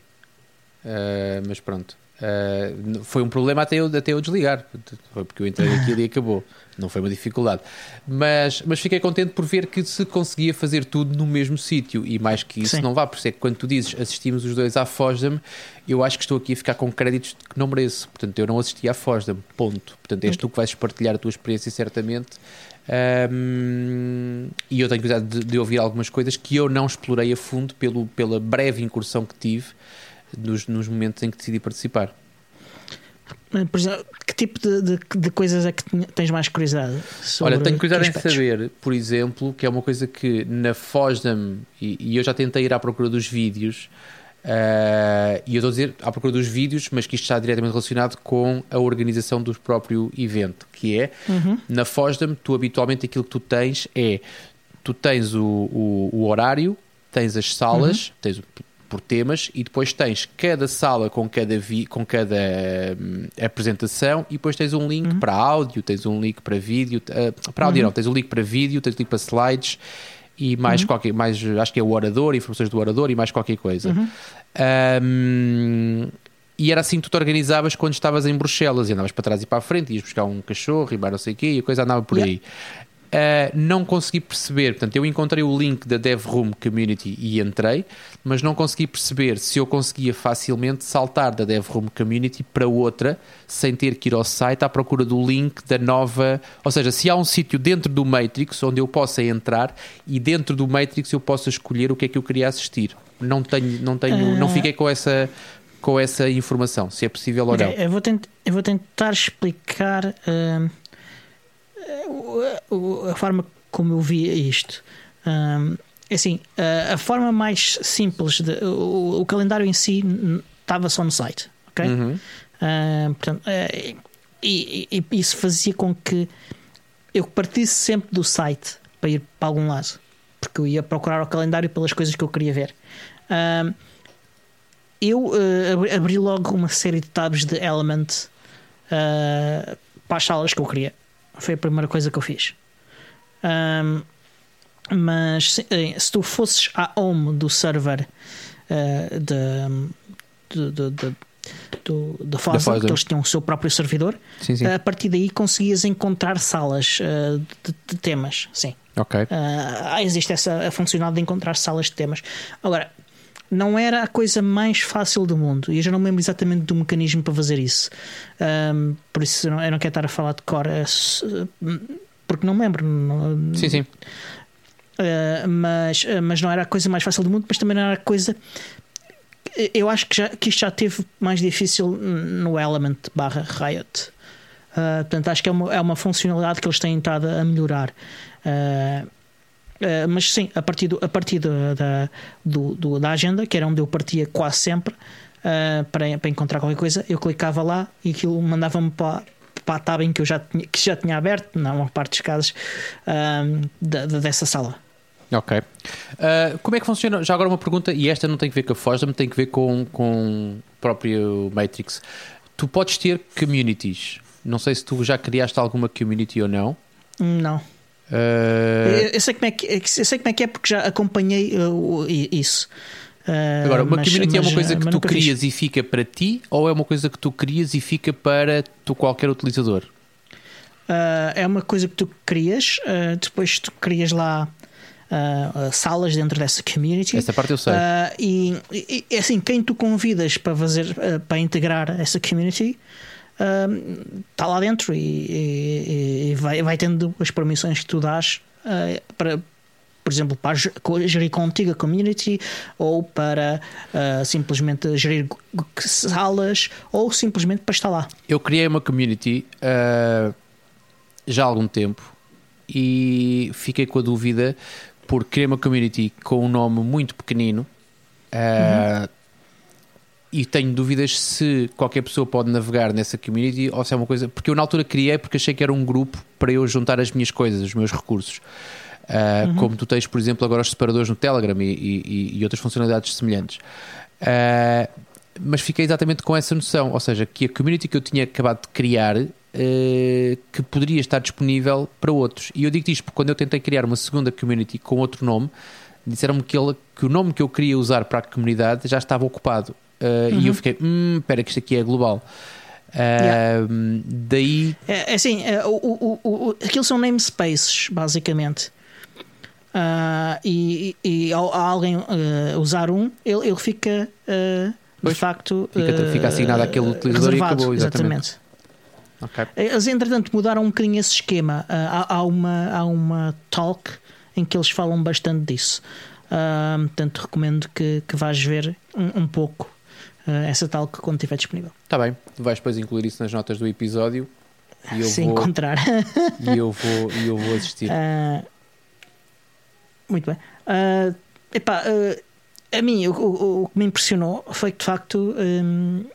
mas pronto. Uh, foi um problema até eu, até eu desligar, foi porque eu entrei aquilo e acabou. Não foi uma dificuldade. Mas, mas fiquei contente por ver que se conseguia fazer tudo no mesmo sítio e mais que isso Sim. não vá. Por isso é que quando tu dizes assistimos os dois à Fosdam, eu acho que estou aqui a ficar com créditos que não mereço. Portanto, eu não assisti à Fosdam, ponto. Portanto, és tu que vais partilhar a tua experiência certamente. Um, e eu tenho cuidado de, de, ouvir algumas coisas que eu não explorei a fundo pelo, pela breve incursão que tive nos, nos momentos em que decidi participar. Por exemplo, que tipo de, de, de, coisas é que tens mais curiosidade? Olha, tenho curiosidade em saber, por exemplo, que é uma coisa que na Fosdam, e, e eu já tentei ir à procura dos vídeos, uh, e eu estou a dizer à procura dos vídeos, mas que isto está diretamente relacionado com a organização do próprio evento, que é, uhum. na Fosdam, tu habitualmente aquilo que tu tens é, tu tens o, o, o horário, tens as salas, uhum. tens por temas e depois tens cada sala com cada, vi, com cada hum, apresentação e depois tens um link uhum. para áudio, tens um link para vídeo, uh, para áudio uhum. não, tens um link para vídeo, tens um link para slides e mais uhum. qualquer, mais, acho que é o orador, informações do orador e mais qualquer coisa. Uhum. Um, e era assim que tu te organizavas quando estavas em Bruxelas e andavas para trás e para a frente, ias buscar um cachorro e mais não sei o quê e a coisa andava por yeah. aí. Uh, não consegui perceber, portanto, eu encontrei o link da DevRoom Community e entrei, mas não consegui perceber se eu conseguia facilmente saltar da DevRoom Community para outra sem ter que ir ao site à procura do link da nova. Ou seja, se há um sítio dentro do Matrix onde eu possa entrar e dentro do Matrix eu possa escolher o que é que eu queria assistir. Não tenho, não tenho, não fiquei com essa com essa informação, se é possível ou não. Eu vou, tent, eu vou tentar explicar. Uh a forma como eu via isto. Um, é assim, a, forma mais simples, de, o, o, calendário em si estava só no site, ok? Uhum. Uh, portanto, uh, e, e, isso fazia com que eu partisse sempre do site para ir para algum lado, porque eu ia procurar o calendário pelas coisas que eu queria ver. Uh, eu abri logo uma série de tabs de Element para as salas que eu queria. Foi a primeira coisa que eu fiz. Um, mas se, eh, se, tu fosses à home do server uh, de, de, de, de do, da Fosa, que eles tinham o seu próprio servidor, sim, sim. a partir daí conseguias encontrar salas uh, de, de, temas. Sim. Ok. Uh, existe essa a funcionalidade de encontrar salas de temas. Agora, não era a coisa mais fácil do mundo e eu já não me lembro exatamente do mecanismo para fazer isso. Um, por isso eu não, eu não, quero estar a falar de cor, é porque não me lembro. Sim, sim. Uh, mas, mas não era a coisa mais fácil do mundo, mas também não era a coisa. Eu acho que, já, que isto já teve mais difícil no Element barra Riot. Uh, portanto, acho que é uma, é uma funcionalidade que eles têm estado a melhorar. Uh, Uh, mas sim, a partir, do, a partir do, da, do, do, da agenda, que era onde eu partia quase sempre uh, para, para encontrar qualquer coisa, eu clicava lá e aquilo mandava-me para, para a tab em que eu já tinha, que já tinha aberto, não uma parte dos casos, uh, da, dessa sala. Ok. Uh, como é que funciona? Já agora uma pergunta, e esta não tem que ver com a Foz, tem que ver com, com o próprio Matrix. Tu podes ter communities. Não sei se tu já criaste alguma community ou não. Não. Uh... Eu, sei como é que, eu sei como é que é porque já acompanhei uh, isso. Uh, Agora, uma mas, community mas, é uma coisa que tu crias fiz. e fica para ti ou é uma coisa que tu crias e fica para tu, qualquer utilizador? Uh, é uma coisa que tu crias, uh, depois tu crias lá salas dentro dessa community. Essa parte eu sei. e, e assim, quem tu convidas para fazer para integrar essa community está lá dentro e, e, e vai, vai, tendo as permissões que tu dás uh, para, por exemplo, para gerir contigo a community ou para uh, simplesmente gerir salas ou simplesmente para estar lá. Eu criei uma community uh, já há algum tempo e fiquei com a dúvida por criar uma community com um nome muito pequenino. Uh, uhum e tenho dúvidas se qualquer pessoa pode navegar nessa community ou se é uma coisa. Porque eu na altura criei porque achei que era um grupo para eu juntar as minhas coisas, os meus recursos. Uh, uhum. Como tu tens, por exemplo, agora os separadores no Telegram e, e, e outras funcionalidades semelhantes. Uh, mas fiquei exatamente com essa noção, ou seja, que a community que eu tinha acabado de criar uh, que poderia estar disponível para outros. E eu digo isto porque quando eu tentei criar uma segunda community com outro nome, disseram-me que, que o nome que eu queria usar para a comunidade já estava ocupado. Uh, uhum. E eu fiquei, hum, espera que isto aqui é global. Uh, yeah. Daí. É, é assim, é, o, o, o, aquilo são namespaces, basicamente. Uh, e, e ao, alguém uh, usar um, ele, ele fica uh, de facto fica, fica assignado àquele utilizador e acabou, exatamente. exatamente. Okay. Eles entretanto mudaram um bocadinho esse esquema. há, há, uma, há uma talk em que eles falam bastante disso. portanto, recomendo que, que vais ver um, um pouco essa tal que quando estiver disponível. Está bem, vais depois incluir isso nas notas do episódio. E eu Se vou, encontrar. e eu vou, e eu vou assistir. Uh, muito bem. Uh, epá, uh, a mim, o, o, o, que me impressionou foi que de facto um,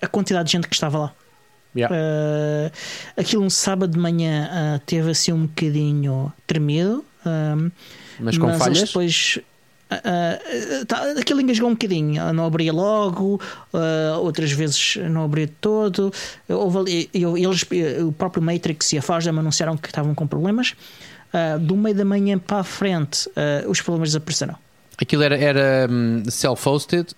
a quantidade de gente que estava lá. Yeah. Uh, aquilo um sábado de manhã uh, teve assim um bocadinho tremido, mas com mas falhas. Depois Uh, tá, aquilo engasgou um bocadinho, não abria logo, uh, outras vezes não abria de todo. Houve, eles, o próprio Matrix e a Fosdem anunciaram que estavam com problemas. Uh, do meio da manhã para a frente, os problemas desapareceram. Aquilo era, era um, self-hosted?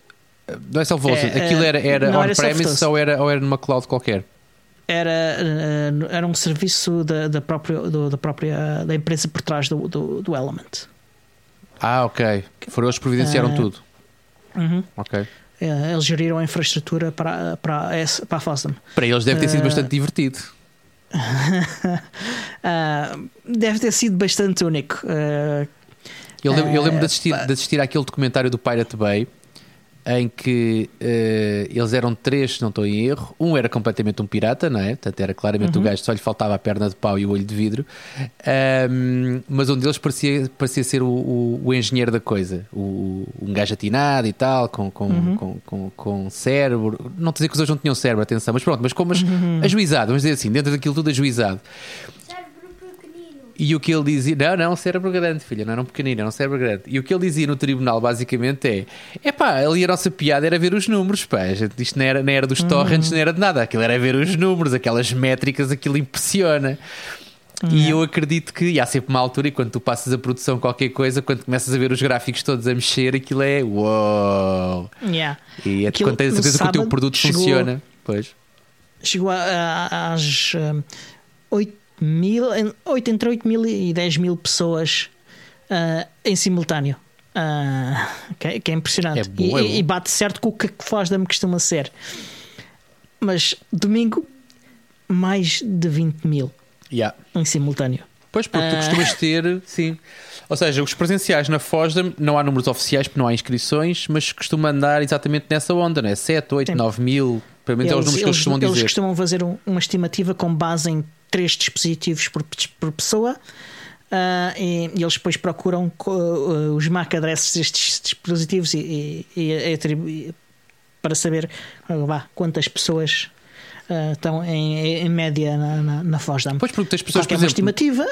Não é self-hosted, é, aquilo era, era on-premise ou era, ou era numa cloud qualquer? Era, era um serviço da, da, própria, do, da própria da empresa por trás do, do, do Element. Ah, ok. Foram eles que providenciaram uh, tudo. Uhum. Ok. É, eles geriram a infraestrutura para, para, para a FOSDEM. Para eles deve ter sido uh, bastante divertido. uh, deve ter sido bastante único. eu lembro, eu lembro de, assistir, de assistir àquele documentário do Pirate Bay em que uh, eles eram três, se não estou em erro. Um era completamente um pirata, não é? Portanto, era claramente uhum. o gajo, só lhe faltava a perna de pau e o olho de vidro. Um, mas um deles parecia, parecia ser o, o, o engenheiro da coisa, o, um gajo atinado e tal, com, com, uhum. com, com, com, cérebro. Não dizer que os dois não tinham cérebro, atenção, mas pronto, mas como uhum. ajuizado, vamos dizer assim, dentro daquilo tudo ajuizado. E o que ele dizia, não, não, um cérebro grande, filha, não era um pequenino, era um cérebro grande. E o que ele dizia no tribunal, basicamente, é: é pá, ali a nossa piada era ver os números, pá, gente, isto não era, não era dos torrents, uhum. não era de nada, aquilo era ver os números, aquelas métricas, aquilo impressiona. E eu acredito que há sempre uma altura, e quando tu passas a produção qualquer coisa, quando começas a ver os gráficos todos a mexer, aquilo é uou! Yeah. E é quando tens a certeza que o teu produto chegou, funciona. Pois. Chegou às um, 8 mil, 8, entre 8 mil e 10 mil pessoas uh, em simultâneo. Uh, que, que, é impressionante. É e, é e, bate certo com o que a Fosdam costuma ser. Mas domingo, mais de 20 mil yeah. em simultâneo. Pois, porque tu ah. costumas ter, sim. Ou seja, os presenciais na Fosdam não há números oficiais porque não há inscrições, mas costuma andar exatamente nessa onda, né? 7, 8, sim. 9 mil. Pelo menos eles, é os números eles, que eles costumam eles dizer. Eles costumam fazer um, uma estimativa com base em três dispositivos por, por pessoa. Uh, e, e, eles depois procuram uh, os MAC addresses destes dispositivos e, e, para saber uh, quantas pessoas estão em, em, média na, na, na FOSDAM. Pois, porque as pessoas, por exemplo... é uma estimativa,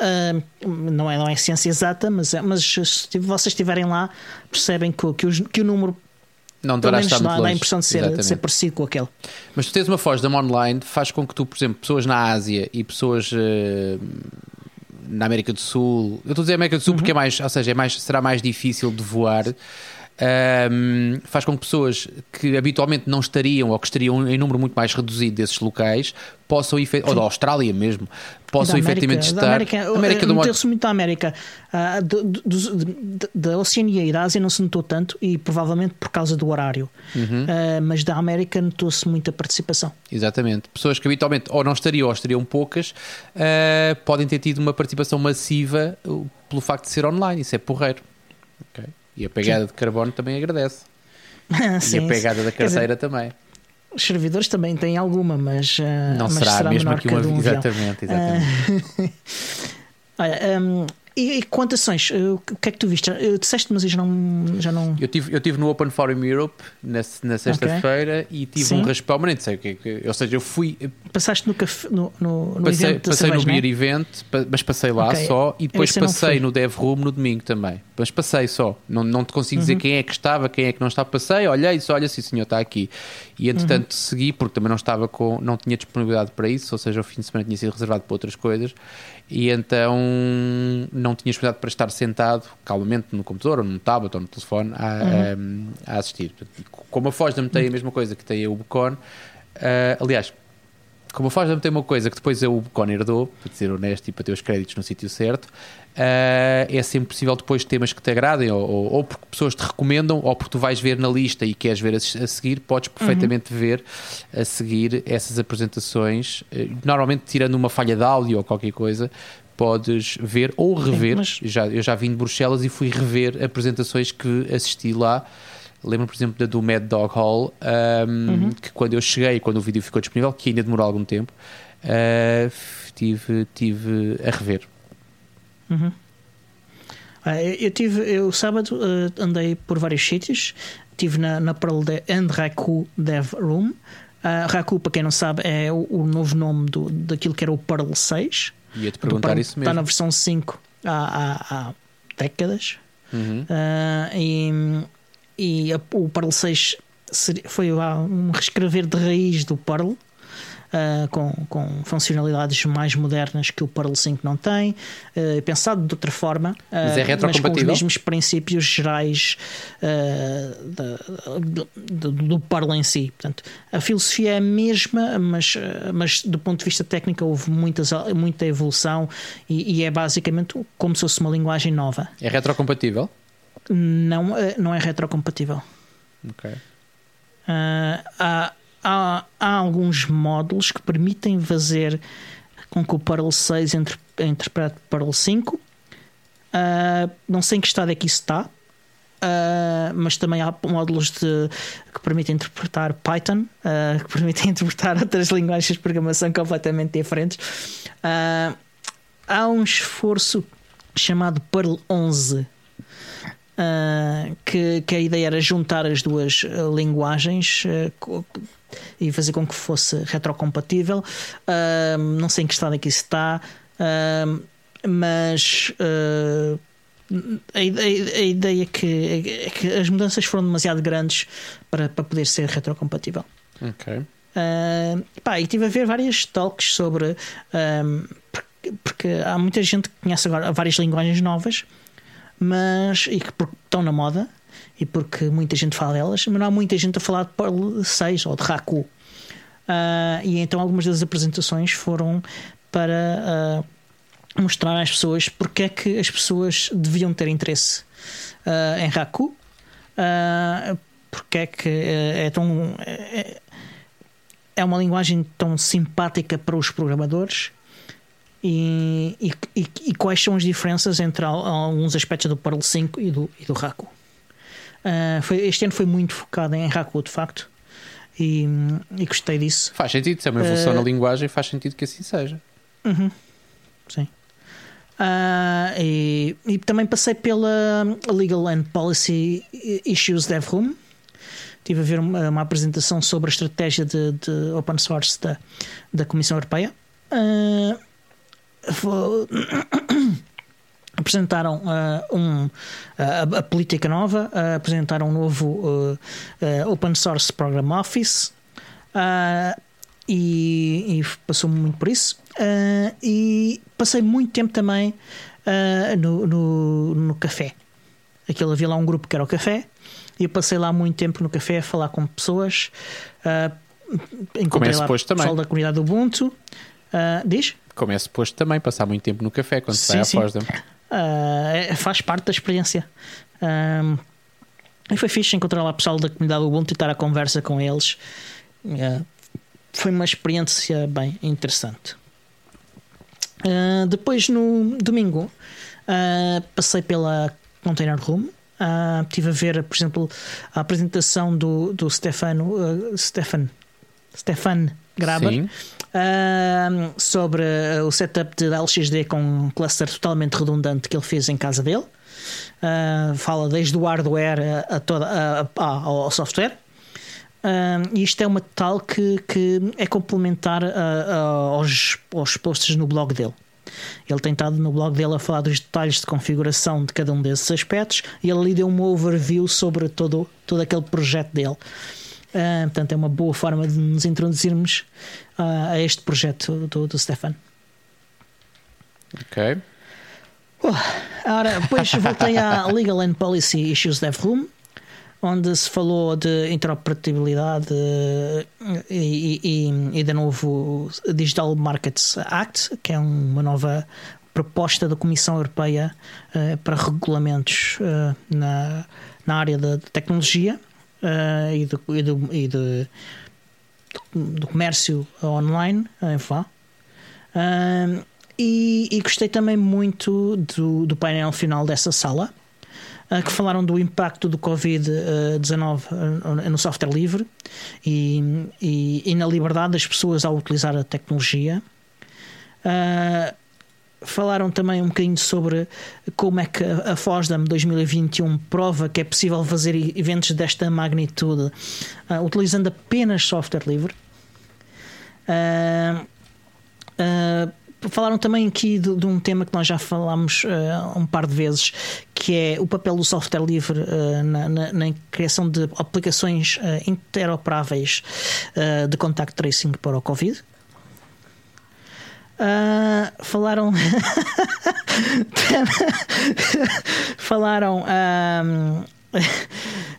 não, é, não é ciência exata, mas, é, mas se vocês estiverem lá, percebem que, que, o, que o número não muito longe. dá a impressão de ser, de ser parecido com aquele. Mas tu tens uma FOSDAM online, faz com que tu, por exemplo, pessoas na Ásia e pessoas uh, na América do Sul, eu estou a dizer América do Sul uhum. porque é mais, ou seja, é mais, será mais difícil de voar. Um, faz com que pessoas que habitualmente não estariam ou que estariam em número muito mais reduzido desses locais possam, ou da Austrália mesmo, possam da efetivamente América, estar. Da América, América do Norte. muito da América. Uh, do, do, do, da Oceania e da Ásia não se notou tanto e provavelmente por causa do horário. Uhum. Uh, mas da América notou-se muita participação. Exatamente. Pessoas que habitualmente ou não estariam ou estariam poucas uh, podem ter tido uma participação massiva pelo facto de ser online. Isso é porreiro. E a pegada Sim. de carbono também agradece. sim, e a pegada da carteira dizer, também. Os servidores também têm alguma, mas uh, não mas será, será mesmo que uma um exatamente, exatamente. Uh, olha, um, e, e quantas sessões? O que é que tu viste? Disseste, mas eu já não. Já não... Eu, tive, eu tive no Open Forum Europe na, na sexta-feira okay. e tive Sim. um raspão, mas nem sei o que é que. Ou seja, eu fui. Passaste no, café, no, no, no passei, evento Passei no Beer é? Event, mas passei lá okay. só e depois Esse passei no Dev Room no domingo também. Mas passei só. Não, não te consigo uhum. dizer quem é que estava, quem é que não estava. Passei, olhei e disse: olha, sim, senhor, está aqui. E entretanto uhum. segui, porque também não estava com. não tinha disponibilidade para isso, ou seja, o fim de semana tinha sido reservado para outras coisas e então não tinha disponibilidade para estar sentado calmamente no computador ou no tablet ou no telefone a, uhum. a, a assistir. Como a Foz tem a mesma coisa que tem a Ubicon, uh, aliás, como a Foz tem uma coisa que depois a Ubicon herdou, para ser honesto e para ter os créditos no sítio certo, Uh, é sempre possível depois temas que te agradem, ou, ou, ou, porque pessoas te recomendam, ou porque tu vais ver na lista e queres ver a, a seguir, podes perfeitamente uhum. ver a seguir essas apresentações. Uh, normalmente, tirando uma falha de áudio ou qualquer coisa, podes ver ou rever. Mas... Já, eu já vim de Bruxelas e fui rever apresentações que assisti lá. Lembro, por exemplo, da do Mad Dog Hall, um, uhum. que quando eu cheguei, quando o vídeo ficou disponível, que ainda demorou algum tempo, uh, tive, tive a rever. Uhum. Ah, eu tive, eu sábado uh, andei por vários sítios, estive na, na Pearl de, and Raku Dev Room. Uh, Raku, para quem não sabe, é o, o, novo nome do, daquilo que era o Pearl 6. Ia-te perguntar Pearl, isso mesmo. Está na versão 5 há, há, há décadas. Uhum. Uh, e, e a, o Pearl 6 foi um reescrever de raiz do Pearl uh, com, com funcionalidades mais modernas que o Pearl 5 não tem, uh, pensado de outra forma, uh, mas, é mas com os mesmos princípios gerais do, do Pearl em si. Portanto, a filosofia é a mesma, mas, mas do ponto de vista técnico houve muitas, muita evolução e, e é basicamente como se fosse uma linguagem nova. É retrocompatível? Não, não é retrocompatível. Ok. Uh, há, há, há alguns módulos que permitem fazer com que o Perl 6 entre, interprete Perl 5. Uh, não sei em que estado é que isso está, uh, mas também há módulos de, que permitem interpretar Python, uh, que permitem interpretar outras linguagens de programação completamente diferentes. há um esforço chamado Perl 11. Que, que a ideia era juntar as duas linguagens e fazer com que fosse retrocompatível. Uh, não sei em que estado é que isso está, uh, mas uh, a, ideia, a ideia é que, é que as mudanças foram demasiado grandes para, para poder ser retrocompatível. Ok. Uh, pá, e estive a ver várias talks sobre. Um, porque, porque, há muita gente que conhece agora várias linguagens novas, mas e que estão na moda, e porque muita gente fala delas, mas não há muita gente a falar de Perl 6 ou de Raku. Uh, e então algumas das apresentações foram para uh, mostrar às pessoas porque é que as pessoas deviam ter interesse uh, em Raku, porque é que é tão. É, é uma linguagem tão simpática para os programadores. E, e, e, quais são as diferenças entre alguns aspectos do Perl 5 e do, e do Raku? Uh, foi, este ano foi muito focado em Raku, de facto. E, e gostei disso. Faz sentido, se é uma evolução uh, na linguagem, faz sentido que assim seja. Uhum, sim. Uh, e, e, também passei pela Legal and Policy Issues Dev Room. Estive a ver uma, uma apresentação sobre a estratégia de, de, open source da, da Comissão Europeia. Uh, apresentaram uh, um, uh, a, a, política nova, uh, apresentaram um novo Open Source Program Office e, e passou muito por isso. e passei muito tempo também no, no, no, café. Aquilo havia lá um grupo que era o café. E eu passei lá muito tempo no café a falar com pessoas. Uh, Como encontrei é lá suposto também. pessoal da comunidade do Ubuntu. Diz? Como é suposto também, passar muito tempo no café quando Sim, vai à sim. Fosdem. Uh, faz parte da experiência. Um, e foi fixe encontrar lá pessoal da comunidade Ubuntu e estar a conversa com eles. Uh, foi uma experiência bem interessante. Uh, depois, no domingo, uh, passei pela Container Room. Uh, estive a ver, por exemplo, a apresentação do, do Stefano, uh, Stefan, Stefan Sim. uh, sobre o setup de LXD com um cluster totalmente redundante que ele fez em casa dele. Uh, fala desde o hardware a, a toda, a- ao software. Uh, e isto é uma tal que, que é complementar aos, aos posts no blog dele. Ele tem estado no blog dele a falar dos detalhes de configuração de cada um desses aspectos e ele ali deu uma overview sobre todo, todo aquele projeto dele. Uh, portanto, é uma boa forma de nos introduzirmos uh, a este projeto do, do Stefan. Ok. Ora, depois voltei à Legal and Policy Issues Dev Room, onde se falou de interoperabilidade e, e, e de novo Digital Markets Act, que é uma nova proposta da Comissão Europeia eh, para regulamentos eh, na, na área da tecnologia eh, e, do, e, do, e de- do comércio online. eh, vá. Ahm, e, e gostei também muito do, do painel final dessa sala, ah, que falaram do impacto do Covid-19 ah, no software livre e, e, e na liberdade das pessoas ao utilizar a tecnologia. Ah, falaram também um bocadinho sobre como é que a FOSDEM 2021 prova que é possível fazer eventos desta magnitude ah, utilizando apenas software livre. Ah, ah, falaram também aqui de, de um tema que nós já falámos um par de vezes, que é o papel do software livre na, na- na criação de aplicações interoperáveis de contact tracing para o Covid. Ah, falaram falaram ahm,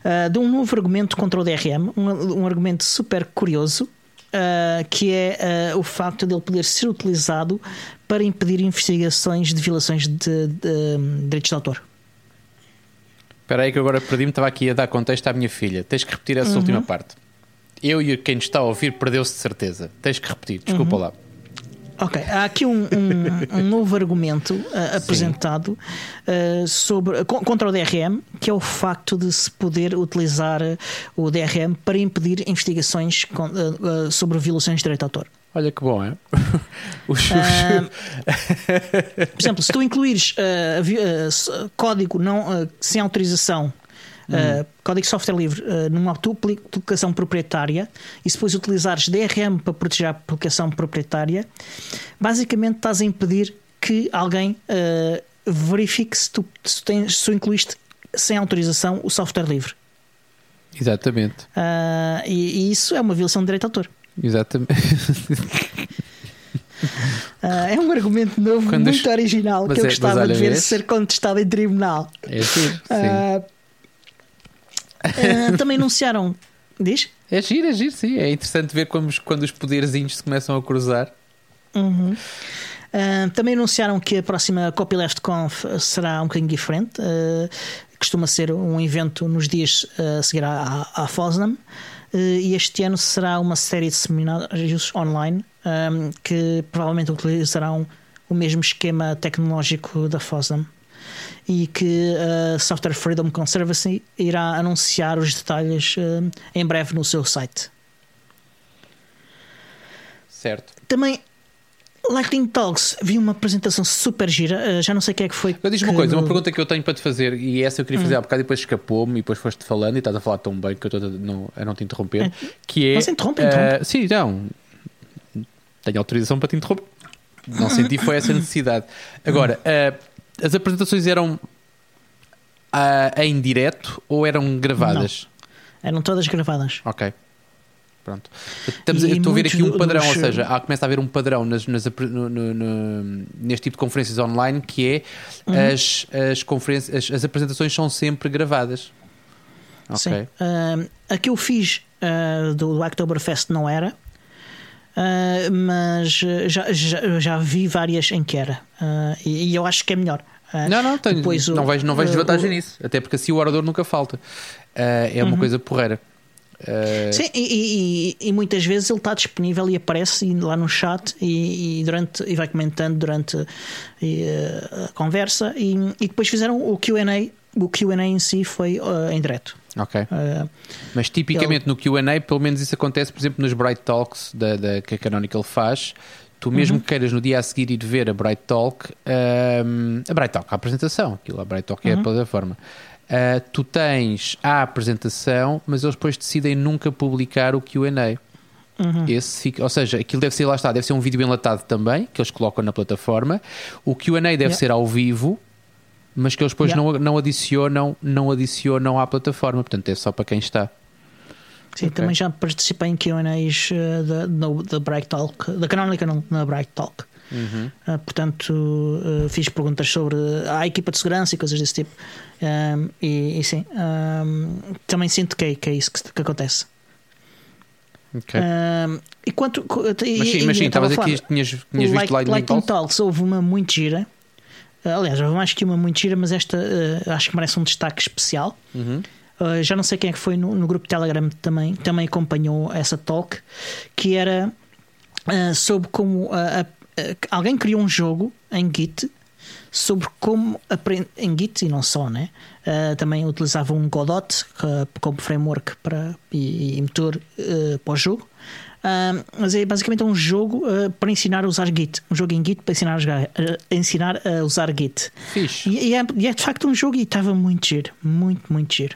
ah, de um novo argumento contra o DRM, um, um argumento super curioso, ah, que é ah, o facto de ele poder ser utilizado para impedir investigações de violações de, de, hum, direitos de autor. Espera aí que agora perdi-me, estava aqui a dar contexto à minha filha. Tens que repetir essa última parte. Eu e quem está a ouvir perdeu-se de certeza. Tens que repetir, desculpa lá. Ok, há aqui um, um- um novo argumento ah, apresentado ah, sobre, con- contra o DRM, que é o facto de se poder utilizar ah, o DRM para impedir investigações com- ah, ah, sobre violações de direito de autor. Olha que bom, é? Os- Ah, Por exemplo, se tu incluires s- código não, sem autorização, ah, código de software livre, ah, numa apli- aplicação proprietária, e se depois utilizares DRM para proteger a aplicação proprietária, basicamente estás a impedir que alguém ah, verifique se tu, se, tens, se tu incluíste sem autorização o software livre. Exatamente. Ah, e, e isso é uma violação de direito de autor. Exatamente. Ah, é um argumento novo, Quando muito original, Mas que eu é- gostava de ver vês? ser contestado em tribunal. É giro, sim. Ah, ah, também anunciaram. Diz? É giro, é giro, sim. É interessante ver como, quando os poderzinhos se começam a cruzar. Uhum. Ah, também anunciaram que a próxima Copyleft Conf será um bocadinho diferente. Ah, costuma ser um evento nos dias a seguir à, à, FOSNAM. E este ano será uma série de seminários online ah, que provavelmente utilizarão o mesmo esquema tecnológico da FOSNAM. E que a Software Freedom Conservancy irá anunciar os detalhes ah, em breve no seu site. Certo. Também, Lightning Talks, vi uma apresentação super gira. eh, já não sei quem é que foi. Eu diz uma que- coisa, uma pergunta que eu tenho para te fazer, e essa eu queria fazer há bocado e depois escapou-me, e depois foste falando e estás a falar tão bem que eu estou a não, a não te interromper. Que é. Mas interrompe, eh, interrompe. sim, não. Tenho autorização para te interromper. Não senti foi essa necessidade. Agora, eh, as apresentações eram ah, em direto ou eram gravadas? Eram todas gravadas. Ok. Pronto. Estamos, estou a ver aqui um padrão, dos- ou seja, há, começa a haver um padrão nas, nas no- no- no- neste tipo de conferências online que é Uhum. as, as, conferências, as, as apresentações são sempre gravadas. Sim. Uh, a que eu fiz uh, do, do Oktoberfest não era. Uh, mas já, já, já, vi várias em que era e, e, eu acho que é melhor. não, não, tenho, Depois não, o, vejo, não vejo desvantagem nisso, até porque assim o orador nunca falta. é uma uhum. coisa porreira. Uh... Sim, e, e, e, muitas vezes ele está disponível e aparece lá no chat e, e durante, e vai comentando durante uh, a conversa e, e depois fizeram o QA. O QA em si foi uh, em direto. Ok. Mas tipicamente ele... no QA, pelo menos isso acontece, por exemplo, nos Bright Talks da, da que a Canonical faz. Tu mesmo uhum. que queiras no dia a seguir ir ver a Bright Talk, a Bright Talk, a apresentação, aquilo, a Bright Talk uhum. é a plataforma. Uh, tu tens a apresentação, mas eles depois decidem nunca publicar o QA. Uhum. Esse fica, ou seja, aquilo deve ser lá está, deve ser um vídeo enlatado também, que eles colocam na plataforma. O QA deve yeah. ser ao vivo, mas que eles depois yeah. não, não adicionam, não adicionam à plataforma, portanto é só para quem está. Sim, okay. também já participei em QAs uh, da, Bright Talk, da Canonical na Bright Talk. Uhum. Uh, portanto, uh, fiz perguntas sobre a equipa de segurança e coisas desse tipo. Um, e, e, sim, um, também sinto que, é, que é isso que, que acontece. Okay. Um, e quanto. Mas sim, mas sim estavas aqui, tinhas, tinhas visto Lightning, Lightning Talks. Houve uma muito gira. Aliás, houve mais que uma muito gira, mas esta uh, acho que merece um destaque especial. Uhum. Uh, já não sei quem é que foi no, no, grupo Telegram também, também acompanhou essa talk, que era uh, sobre como a, alguém criou um jogo em Git sobre como aprender em Git e não só, né? Uh, também utilizava um Godot como framework para, e, e motor uh, para o jogo. Mas é basicamente um jogo para ensinar a usar Git. Um jogo em Git para ensinar a, jogar, ensinar a usar Git. Fixe. E, e, é, e, é, de facto um jogo e estava muito giro. Muito, muito giro.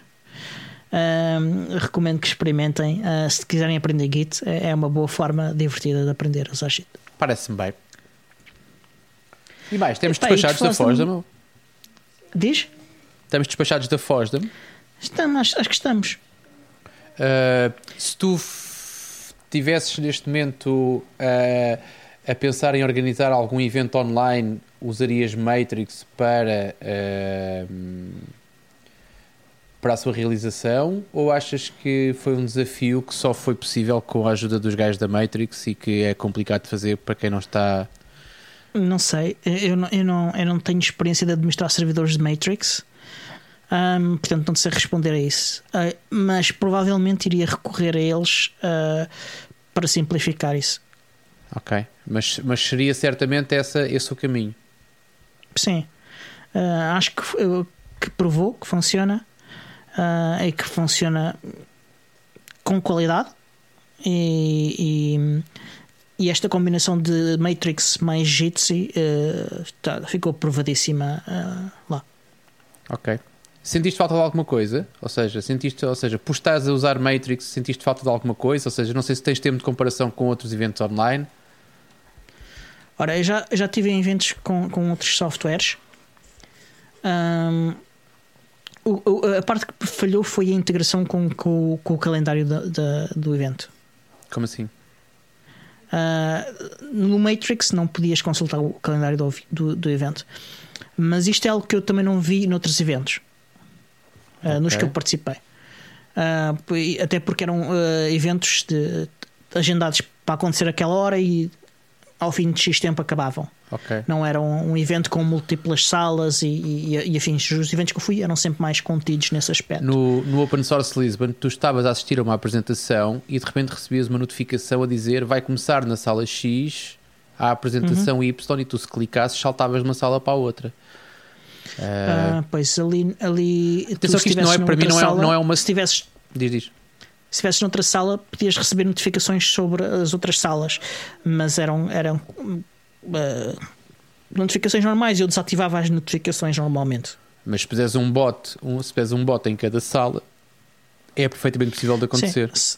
recomendo que experimentem. se quiserem aprender Git, é, é uma boa forma divertida de aprender a usar Git. Parece-me bem. E mais, temos Epá, despachados da Fosdam? Diz? Estamos despachados da Fosdam? Estamos, acho, acho que estamos. Uh, se tu tivesses neste momento uh, a pensar em organizar algum evento online, usarias Matrix para, uh, para a sua realização? Ou achas que foi um desafio que só foi possível com a ajuda dos gajos da Matrix e que é complicado de fazer para quem não está? Não sei, eu não, eu não, eu não tenho experiência de administrar servidores de Matrix, um, portanto não sei responder a isso. Uh, mas provavelmente iria recorrer a eles uh, para simplificar isso. Ok, mas, mas seria certamente essa, esse o caminho. Sim, uh, acho que, que provou que funciona e que funciona com qualidade e, e e esta combinação de Matrix mais Jitsi tá, ficou provadíssima lá. Ok. Sentiste falta de alguma coisa? Ou seja, sentiste, ou seja, por estás a usar Matrix, sentiste falta de alguma coisa? Ou seja, não sei se tens tempo de comparação com outros eventos online. Ora, eu já, já tive eventos com, com outros softwares. Um, o, o, a parte que falhou foi a integração com, com, com o calendário da, da, do evento. Como assim? Uh, no Matrix não podias consultar o calendário do, do, do, evento, mas isto é algo que eu também não vi noutros eventos, okay. nos que eu participei. Uh, até porque eram eventos de, agendados para acontecer aquela hora e ao fim de X tempo acabavam. Okay. Não era um, um, evento com múltiplas salas e, e, e, afins. Os eventos que eu fui eram sempre mais contidos nesse aspecto. No, no Open Source Lisbon, tu estavas a assistir a uma apresentação e de repente recebias uma notificação a dizer vai começar na sala X a apresentação uhum. Y e tu se clicasses saltavas de uma sala para a outra. Uh... Pois ali, ali Atenção que isto não é, para mim não é, não é uma. Se tivesses, diz, diz se estivesse noutra sala, podias receber notificações sobre as outras salas, mas eram, eram uh, notificações normais. Eu desativava as notificações normalmente. Mas se puseres um bot, um, se puseres um bot em cada sala, é perfeitamente possível de acontecer. Sim.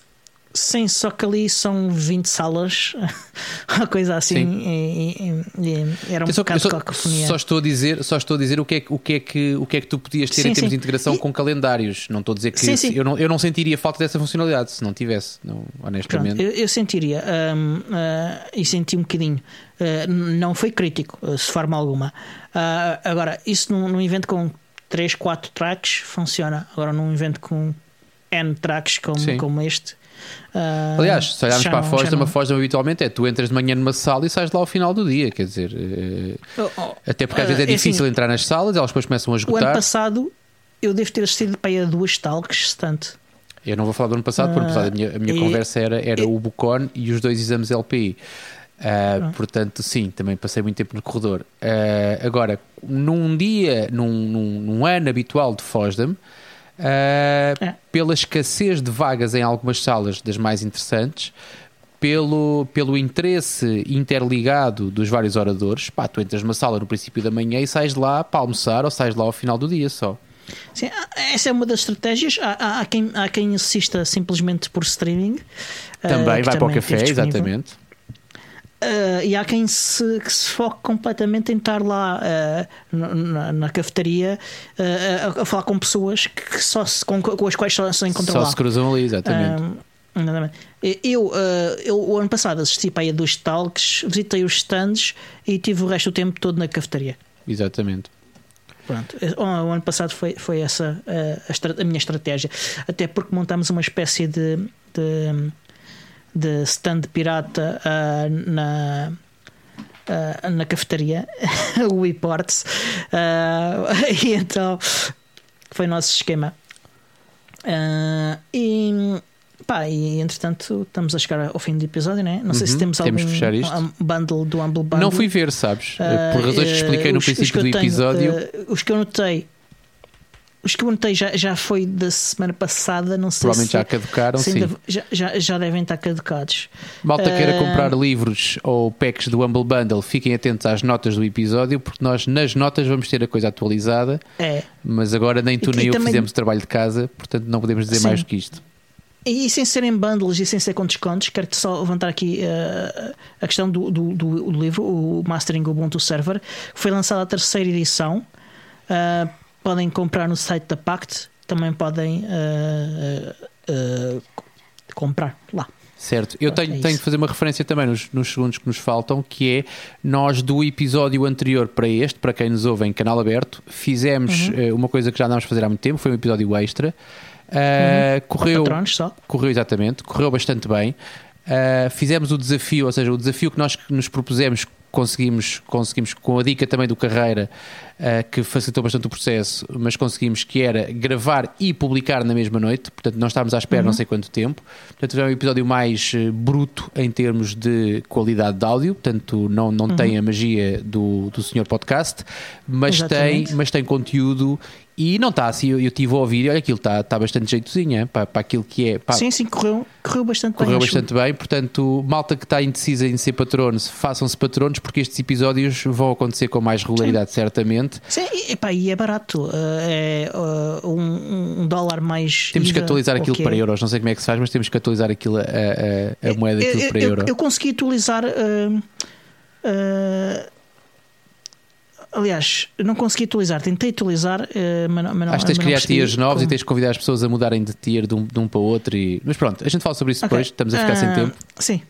Sim, só que ali são 20 salas, uma coisa assim, e, e, e era um só, bocado só, cacofonia. Só estou a dizer, só estou a dizer o que é, o que, é que, o que é que tu podias ter sim, em termos sim. de integração com calendários. Não estou a dizer que sim, eu, não, eu não sentiria falta dessa funcionalidade se não tivesse, não, honestamente. Pronto, eu, eu, sentiria um, uh, e senti um bocadinho. Uh, não foi crítico, uh, se forma alguma. agora, isso num, num evento com 3, 4 tracks funciona. Agora, num evento com N tracks como, Sim. como este. Ah, Aliás, se olharmos já para a não- Fosdam, já a não- Fosdam habitualmente é tu entras de manhã numa sala e sais lá ao final do dia, quer dizer, Oh, oh, até porque às vezes é ah, assim, difícil entrar nas salas, elas depois começam a O ano esgotar. passado eu devo ter assistido para aí a duas talks, tanto. Eu não vou falar do ano passado, porque a minha, a minha e- conversa era, era e- o Bucon e os dois exames LPI. Ah, Ah. portanto, sim, também passei muito tempo no corredor. Ah, agora, num dia, num, num- num ano habitual de Fosdam, ah, É. pela escassez de vagas em algumas salas das mais interessantes, pelo, pelo interesse interligado dos vários oradores, pá, tu entras numa sala no princípio da manhã e sais de lá para almoçar ou sais lá ao final do dia só. Sim, essa é uma das estratégias. Há, há- há quem, há quem assista simplesmente por streaming. ah, Também que vai para o também café, exatamente. Ah, e há quem se, que se foque completamente em estar lá ah, na, na- cafetaria ah, a, a falar com pessoas que só se, com, com as quais só se encontram Só lá. se cruzam ali, exatamente. Eu, eu, o ano passado, assisti para aí a dois talks, visitei os stands e tive o resto do tempo todo na cafetaria. Exatamente. Pronto, o o ano passado foi, foi essa uh, a, estra- a minha estratégia. Até porque montámos uma espécie de, de, de stand pirata uh, na, uh, na cafetaria, o WePorts. Uh, e então foi o nosso esquema. Uh, e, pá, e entretanto estamos a chegar ao fim do episódio, né? Não sei se Uhum, temos temos algum um bundle do Humble Bundle. Não fui ver, sabes? Ah, Por razões que expliquei no princípio do tenho, episódio. eh, os que eu notei. Os que eu notei já, já foi da semana passada, não sei provavelmente se, já caducaram, se sim. ainda- já, já, já devem estar caducados. Malta queira eh, comprar livros ou packs do Humble Bundle, fiquem atentos às notas do episódio, porque nós nas notas vamos ter a coisa atualizada, É. mas agora nem tu E- nem e eu também- fizemos trabalho de casa, portanto não podemos dizer Sim. mais do que isto. E, e sem serem bundles e sem ser com descontos, quero só levantar aqui eh, a questão do, do, do- livro, o Mastering Ubuntu Server, que foi lançada a terceira edição. Ah, podem comprar no site da Pact, também podem ah, ah, comprar lá. Certo, eu Pronto, tenho, é tenho de fazer uma referência também nos, nos segundos que nos faltam, que é nós do episódio anterior para este, para quem nos ouve em canal aberto, fizemos Uhum. uma coisa que já andámos a fazer há muito tempo, foi um episódio extra. Uh, correu, Patronos só. correu exatamente, correu bastante bem. Uh, fizemos o desafio, ou seja, o desafio que nós nos propusemos, conseguimos, conseguimos com a dica também do Carreira, uh, que facilitou bastante o processo, mas conseguimos que era gravar e publicar na mesma noite, portanto, nós estávamos à espera não sei quanto tempo. Portanto, é um episódio mais eh, bruto em termos de qualidade de áudio, portanto, não, não tem a magia do, do senhor podcast, mas tem, mas tem conteúdo e não está assim. Eu, eu tive a ouvir e olha, aquilo está, está bastante jeitozinho hein, para, para aquilo que é. Sim, sim, correu, correu bastante Correu bem. acho. bastante bem, portanto, malta que está indecisa em ser patronos, façam-se patronos, porque estes episódios vão acontecer com mais regularidade, certamente. Sim, e, epá, e é barato. eh, é eh, um, um dólar mais. Temos que IVA, atualizar ou aquilo que para é. euros, não sei como é que se faz, mas temos que atualizar aquilo, a, a, a moeda aquilo eu, para eu, euro. eu consegui atualizar. eh, eh, aliás, não consegui atualizar, tentei atualizar, eh, mas não. Mas Acho que tens de criar tiers novos e como. tens de convidar as pessoas a mudarem de tier de um, de um para o outro. E... Mas pronto, a gente fala sobre isso Ok. depois, estamos a ficar sem Ah, tempo. Sim.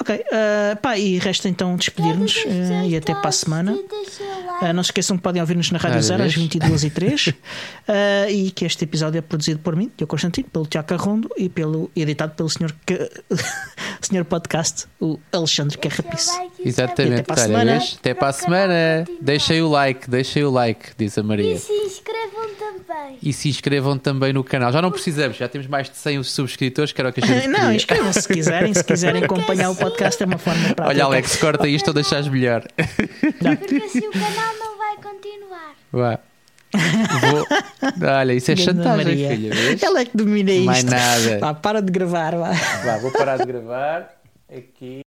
Ok, eh, pá, e resta então despedir-nos eh, e até para a semana. Ah, não se esqueçam que podem ouvir-nos na Rádio Zero às disso. 22 e 3 Ah, e que este episódio é produzido por mim, Diogo Constantino, pelo Tiago Carrondo e pelo, e editado pelo senhor, Ca- senhor podcast, o Alexandre Carrapice. Exatamente, Até para a semana. Até para a semana. Deixem o like, deixem o like, diz a Maria. E se inscrevam também. E se inscrevam também no canal. Já não precisamos, já temos mais de 100 subscritores, que era o que a gente Não, inscrevam-se se quiserem, se quiserem acompanhar o podcast é uma forma prática. Olha, Alex, corta isto ou deixas melhor. Porque assim o canal não vai continuar. Vá. Vou... Olha, isso é Ganda chantagem, Maria. filha. Vês? Ela é que domina isto. Mais nada. Vá, para de gravar, vá. Vá, vou parar de gravar. Aqui.